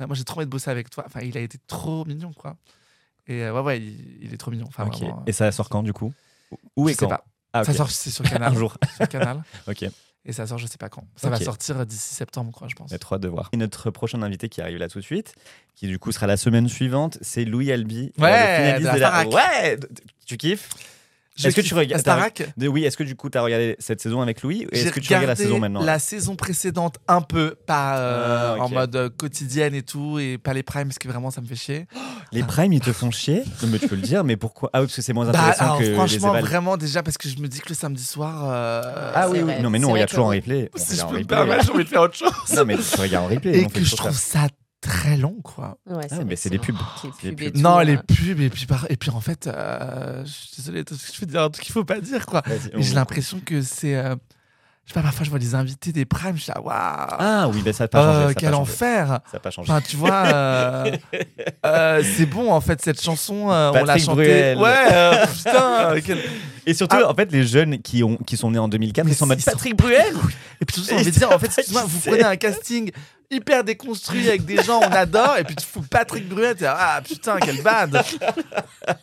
euh, moi, j'ai trop envie de bosser avec toi. Enfin, il a été trop mignon, quoi. Et euh, ouais, ouais, il, il est trop mignon. Enfin, Ok. vraiment, Et ça sort quand du coup? Où et sais quand? pas. Ah, Ça ok. sort, c'est sur Canal. (laughs) Un jour. Sur Canal. (laughs) Ok. Et ça sort, je sais pas quand. Ça va sortir d'ici septembre, quoi, je pense. J'ai trop hâte de voir. Et notre prochain invité qui arrive là tout de suite, qui du coup sera la semaine suivante, c'est Louis Albi. euh, Ouais, le finaliste de la. Ouais Tu kiffes? Est-ce que tu regardes- Starac De- Oui, est-ce que du coup tu as regardé cette saison avec Louis est-ce que tu regardes la saison maintenant La saison précédente, un peu, pas euh, Ah, en mode euh, quotidienne et tout, et pas les primes, parce que vraiment ça me fait chier. Les primes, ils te font chier Non, mais tu peux le dire, mais pourquoi? Ah oui, parce que c'est moins Bah, intéressant alors, que les franchement, vraiment, déjà parce que je me dis que le samedi soir. euh, Ah oui, C'est oui. vrai. Non, mais nous, on vrai regarde toujours en replay. On Si je peux me replay. permettre, j'ai envie de faire autre chose. Non, mais tu regardes en replay. et que je trouve ça. Ça très long, quoi. Ouais, Ah, mais c'est des pubs. Les C'est des pubs et pubs. tout, non, euh. les pubs, et puis, par... et puis en fait, euh, je suis désolé, je vais dire un truc qu'il faut pas dire, quoi. Mais j'ai on- l'impression que c'est. euh, Je sais pas, parfois je vois des invités des primes, je suis là, waouh! Ah oui, ben ça n'a pas Euh, changé. ça a pas quel changé. enfer! Ça n'a pas changé. Enfin, tu vois, euh, (laughs) euh, c'est bon en fait cette chanson, euh, on l'a chantée. Ouais, euh, putain. euh, quel- Et surtout, Ah. en fait, les jeunes qui, ont, qui sont nés en 2004, Mais ils sont en mode Patrick Bruel (laughs) Et puis tout ça, on veut dire, en fait, excuse-moi, vous prenez un casting hyper déconstruit avec des gens, on adore, et puis tu fous Patrick Bruel, t'es ah putain, quel bad.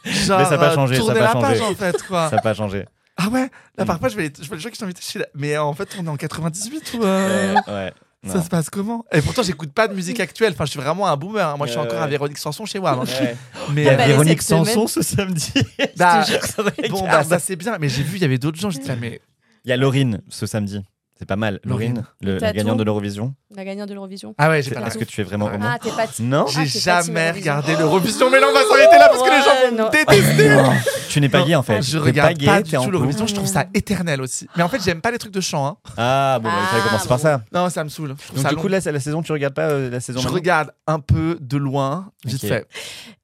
Genre, Mais ça a pas euh, changé, ça a tournez pas la changé. page en fait, quoi. Ça n'a pas changé. Ah ouais, là Mm. parfois je vais, les- je vois les gens qui sont invités, je suis là, mais en fait on est en 98 ou euh, Ouais, ouais. ça Non. se passe comment? Et pourtant j'écoute pas de musique actuelle, enfin je suis vraiment un boomer, hein. moi je suis encore ouais. à Véronique Sanson chez WAM. hein. Ouais. (laughs) Mais Il y a bah, euh, les Véronique Sanson ce samedi. bah, (laughs) Je te jure, ça va bon être (laughs) bah, bah, c'est bien, mais j'ai vu il y avait d'autres gens, j'étais là mais Il y a Laurine ce samedi. C'est pas mal. Laurine. Le, la gagnante de l'Eurovision. La gagnante de l'Eurovision. ah ouais j'ai pas la que tu es vraiment Ouais. homo. Ah, t'es pas. Non Ah, J'ai jamais Eurovision. regardé l'Eurovision, mais là on va s'arrêter là parce que les gens vont me détester. Tu n'es pas gay en fait. Je regarde gay, pas du en tout l'Eurovision, je trouve ça éternel aussi. Mais en fait j'aime pas les trucs de chant. Hein. Ah bon, bah, il fallait Ah, commencer par ça. Non ça me saoule. Donc du coup, là, la saison, tu regardes pas euh, la saison je regarde un peu de loin, vite fait.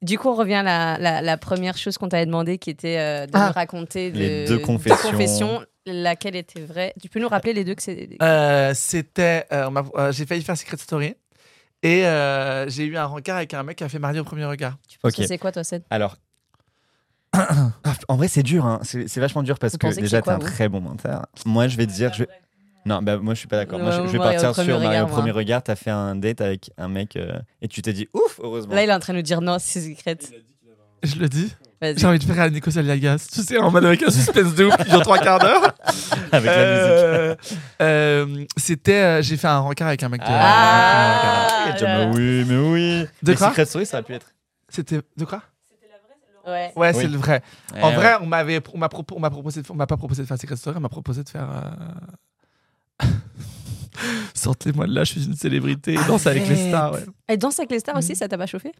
Du coup, on revient à la, première chose qu'on t'avait demandé, qui était euh, de Ah. raconter Les deux confessions. Laquelle était vraie Tu peux nous rappeler les deux que c'est Euh, C'était, euh, euh, j'ai failli faire Secret Story et euh, j'ai eu un rencard avec un mec qui a fait marier au premier regard. Tu penses que c'est quoi, toi, Seth? Alors. (coughs) en vrai, c'est dur. Hein. C'est vachement dur parce Vous que déjà, t'es un vous? très bon menteur. Moi, je vais te dire. Je... vais- Non, bah, moi, je suis pas d'accord. Moi, je, vais partir premier sur Mario au premier regard. T'as fait un date avec un mec euh, et tu t'es dit ouf, heureusement. Là, il est en train de nous dire non, c'est secret. Je le dis. J'ai envie de faire à Nico Aliagas. Tu sais, en mode avec un suspense de ouf qui dure trois quarts d'heure. (laughs) avec la musique. Euh, euh, C'était, euh, j'ai fait un rencard avec un mec de. Ah, Ah, a là. mais oui, mais oui. De Mais quoi? Secret Story, ça aurait pu être. C'était de quoi? Ouais. Ouais, Oui. c'est le vrai. En vrai, on m'avait, on m'a propo- on m'a proposé, de- on m'a pas proposé de faire Secret Story, on m'a proposé de faire. euh, (laughs) (laughs) Sortez-moi de là, je suis une célébrité. danse avec les stars. Ouais. Et danse avec les stars aussi, ça t'a pas chauffé?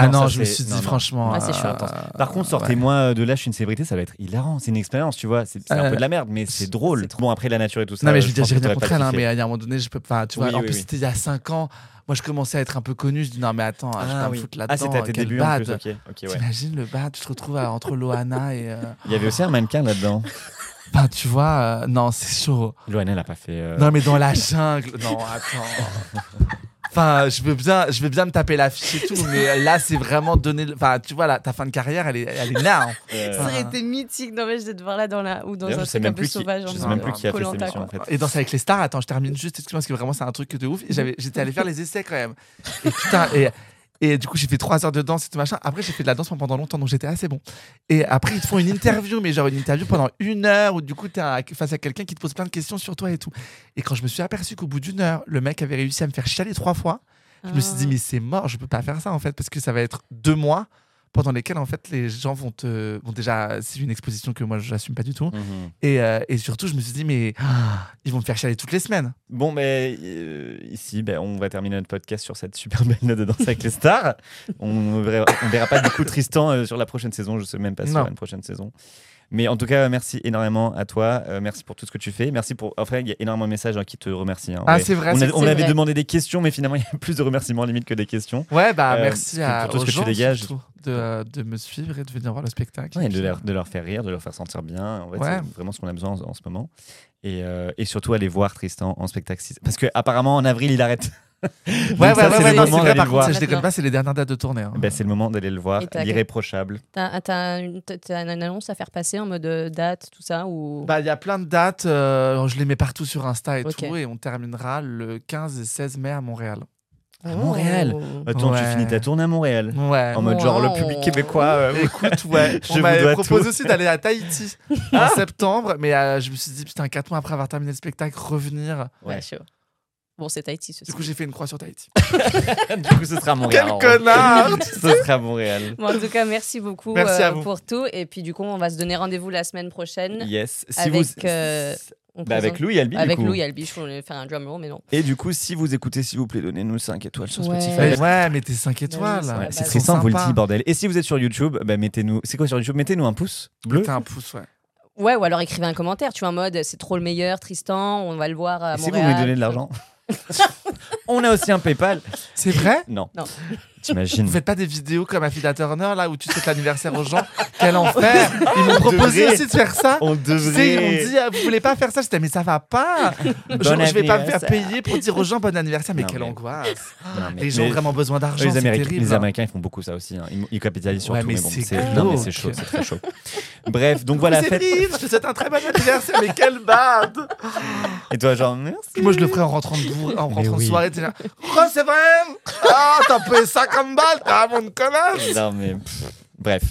Ah Non, je me suis dit non, non. franchement. Ah, euh, Par contre, ouais. sortez-moi de là, je suis une célébrité, ça va être hilarant. C'est une expérience, tu vois. C'est un Euh, peu de la merde, mais c'est drôle. Bon, après la nature et tout ça. Non, mais euh, je veux dire, j'ai rien contre elle, hein, mais il y a un moment donné, je peux pas. Tu vois, Oui, en oui, plus, oui. c'était il y a 5 ans. Moi, je commençais à être un peu connu. Je dis, non, mais attends, je vais Ah, pas me foutre là-dedans. Ah, c'était à tes débuts en bad. plus, ok. ok, ouais. T'imagines le bad, tu te retrouves à- entre Loana et. euh, Il y avait aussi un mannequin là-dedans. (laughs) Enfin, tu vois, euh, non, c'est chaud. Loana, elle a pas fait. euh, Non, mais dans la jungle. Non, attends. Enfin, je veux bien, je veux bien me taper l'affiche et tout, mais là, c'est vraiment donner. le- Enfin, tu vois, là, ta fin de carrière, elle est, elle est là. hein. euh, Ça aurait été mythique d'empêche de te voir là dans la ou dans D'ailleurs, un je sais truc même un peu plus qui- sauvage. je sais même plus qui a fait cette Koh-Lanta, émission, quoi. en fait. Et danser avec les stars, attends, je termine juste, excuse-moi, parce que vraiment, c'est un truc de ouf. Et j'avais- J'étais allé faire les essais quand même. Et putain, et, et du coup, j'ai fait trois heures de danse et tout machin. Après, j'ai fait de la danse pendant longtemps, donc j'étais assez bon. Et après, ils te font une interview, mais genre une interview pendant une heure où du coup, t'es à- face à quelqu'un qui te pose plein de questions sur toi et tout. Et quand je me suis aperçu qu'au bout d'une heure, le mec avait réussi à me faire chialer trois fois, je me suis dit, Ah. mais c'est mort, je peux pas faire ça en fait, parce que ça va être deux mois pendant lesquels en fait les gens vont te. Bon, déjà, c'est une exposition que moi, j'assume pas du tout. mhm. Et, euh, et surtout, je me suis dit, mais ah, ils vont me faire chialer toutes les semaines. Bon, mais euh, ici, ben, on va terminer notre podcast sur cette super belle note de danse avec les stars. On verra, on verra pas du coup Tristan euh, sur la prochaine saison. Je sais même pas sur Non. une prochaine saison. Mais en tout cas, merci énormément à toi. Euh, merci pour tout ce que tu fais. Merci pour. Enfin, il y a énormément de messages hein, qui te remercient. hein. Ah, c'est vrai. On, a- avait vrai. demandé des questions, mais finalement, (laughs) il y a plus de remerciements limite que des questions. Ouais, bah Euh, merci pour à tout ce aux que tu dégages. de, de me suivre et de venir voir le spectacle. Ouais, Et de, leur, de leur faire rire, de leur faire sentir bien. En fait, Ouais. C'est vraiment ce qu'on a besoin en, en ce moment. Et, euh, et surtout, aller voir Tristan en spectacle. Parce qu'apparemment, en avril, il arrête. (laughs) Ouais, ouais, ça, ouais, c'est ouais, le moment c'est vrai, d'aller par le contre, voir. je déconne pas, c'est les dernières dates de tournée. hein. Ben, c'est le moment d'aller le voir. L'irréprochable. T'as t'as une, t'as une annonce à faire passer en mode euh, date, tout ça ou... Bah, il y a plein de dates, euh, je les mets partout sur Insta et tout, et on terminera le 15 et 16 mai à Montréal. À Montréal. Oh. Attends, tu finis ta tournée à Montréal. Ouais. En mode genre le public québécois. euh, (laughs) Écoute, ouais, (laughs) Je on m'avait proposé tout. aussi d'aller à Tahiti (laughs) en septembre, mais euh, je me suis dit, putain, 4 mois après avoir terminé le spectacle, revenir. Ouais, chaud. Bon, c'est Tahiti, ceci. Du coup, j'ai fait une croix sur Tahiti. du coup, ce sera à Montréal. Quel connard Ce sera à Montréal. Bon, en tout cas, merci beaucoup Merci à euh, vous. pour tout. Et puis, du coup, on va se donner rendez-vous la semaine prochaine. Yes. Si Avec, vous... Bah, avec Louis Albi. du Avec coup. Louis Albi, je voulais faire un drum roll, mais non. Et du coup, si vous écoutez, s'il vous plaît, donnez-nous 5 étoiles sur Ouais. Spotify. Ouais, mettez 5 étoiles. c'est Ouais, c'est très simple, vous le sympas. dit, bordel. Et si vous êtes sur YouTube, bah, mettez-nous. C'est quoi sur YouTube? Mettez-nous un pouce bleu. Mettez un pouce, ouais. Ouais, ou alors écrivez un commentaire, tu vois, en mode c'est trop le meilleur, Tristan, on va le voir à Et si vous voulez donner de l'argent? (laughs) On a aussi un PayPal. C'est vrai? Non. Non. T'imagines Vous faites pas des vidéos comme Affida Turner, là, où tu souhaites l'anniversaire aux gens Quel enfer Ils m'ont proposé devrait. aussi de faire ça. On devrait. dit, ah, vous voulez pas faire ça? J'étais, mais ça va pas. je, Bon je vais pas me faire payer pour dire aux gens bon anniversaire, mais Non, quelle mais- angoisse. Non, mais- Les gens ont vraiment besoin d'argent, les, c'est Américains, terrible. les Américains, ils font beaucoup ça aussi. hein. Ils, ils capitalisent sur Ouais, tout. mais Mais bon, c'est c'est c'est chaud, c'est très chaud. Bref, donc voilà. Céline, je te souhaite un très bon anniversaire, mais quelle bad Et toi, genre, merci. Moi, je le ferais en rentrant de, en rentrant de soirée. Oh, c'est vrai Ah, t'as payé 50 balles, t'as un monde connasse Non, mais pff, bref.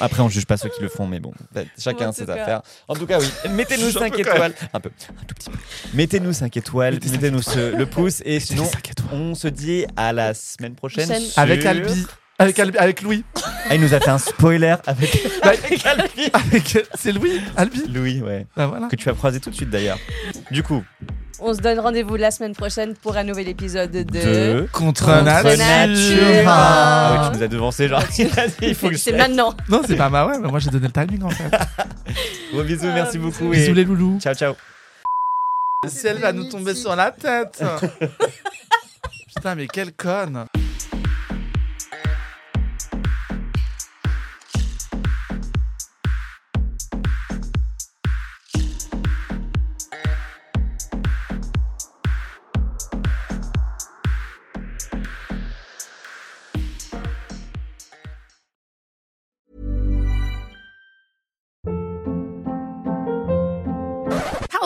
Après, on juge pas ceux qui le font, mais bon, chacun ses affaires. En tout cas, oui, mettez-nous Je 5 peux quand étoiles. Un peu, un tout petit peu. Mettez-nous 5 étoiles, Mettez mettez-nous le pouce, et sinon, on se dit à la semaine prochaine. Avec Albi. Avec, Albi, avec Louis. Ah, il nous a fait un spoiler avec, (laughs) (laughs) avec Albi. C'est Louis Albi Louis, ouais. Bah voilà. Que tu vas croiser tout de suite d'ailleurs. Du coup, On se donne rendez-vous la semaine prochaine pour un nouvel épisode de. de. Contre, Contre nature. nature. Ah oui, tu nous as devancé, genre. (laughs) il faut que C'est maintenant. Non, c'est pas ma ouais, mais moi j'ai donné le timing en fait. (laughs) Gros bisous, merci beaucoup. Bisous et les loulous. Ciao, ciao. Le ciel va nous tomber sur la tête. Putain, mais quelle conne.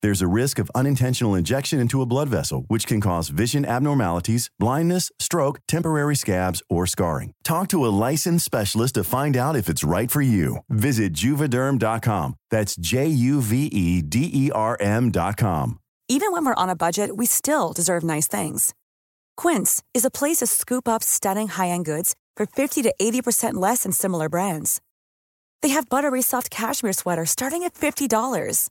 There's a risk of unintentional injection into a blood vessel, which can cause vision abnormalities, blindness, stroke, temporary scabs, or scarring. Talk to a licensed specialist to find out if it's right for you. Visit juvederm.com. That's J U V E D E R M.com. Even when we're on a budget, we still deserve nice things. Quince is a place to scoop up stunning high-end goods for 50 to 80% less than similar brands. They have buttery soft cashmere sweaters starting at $50,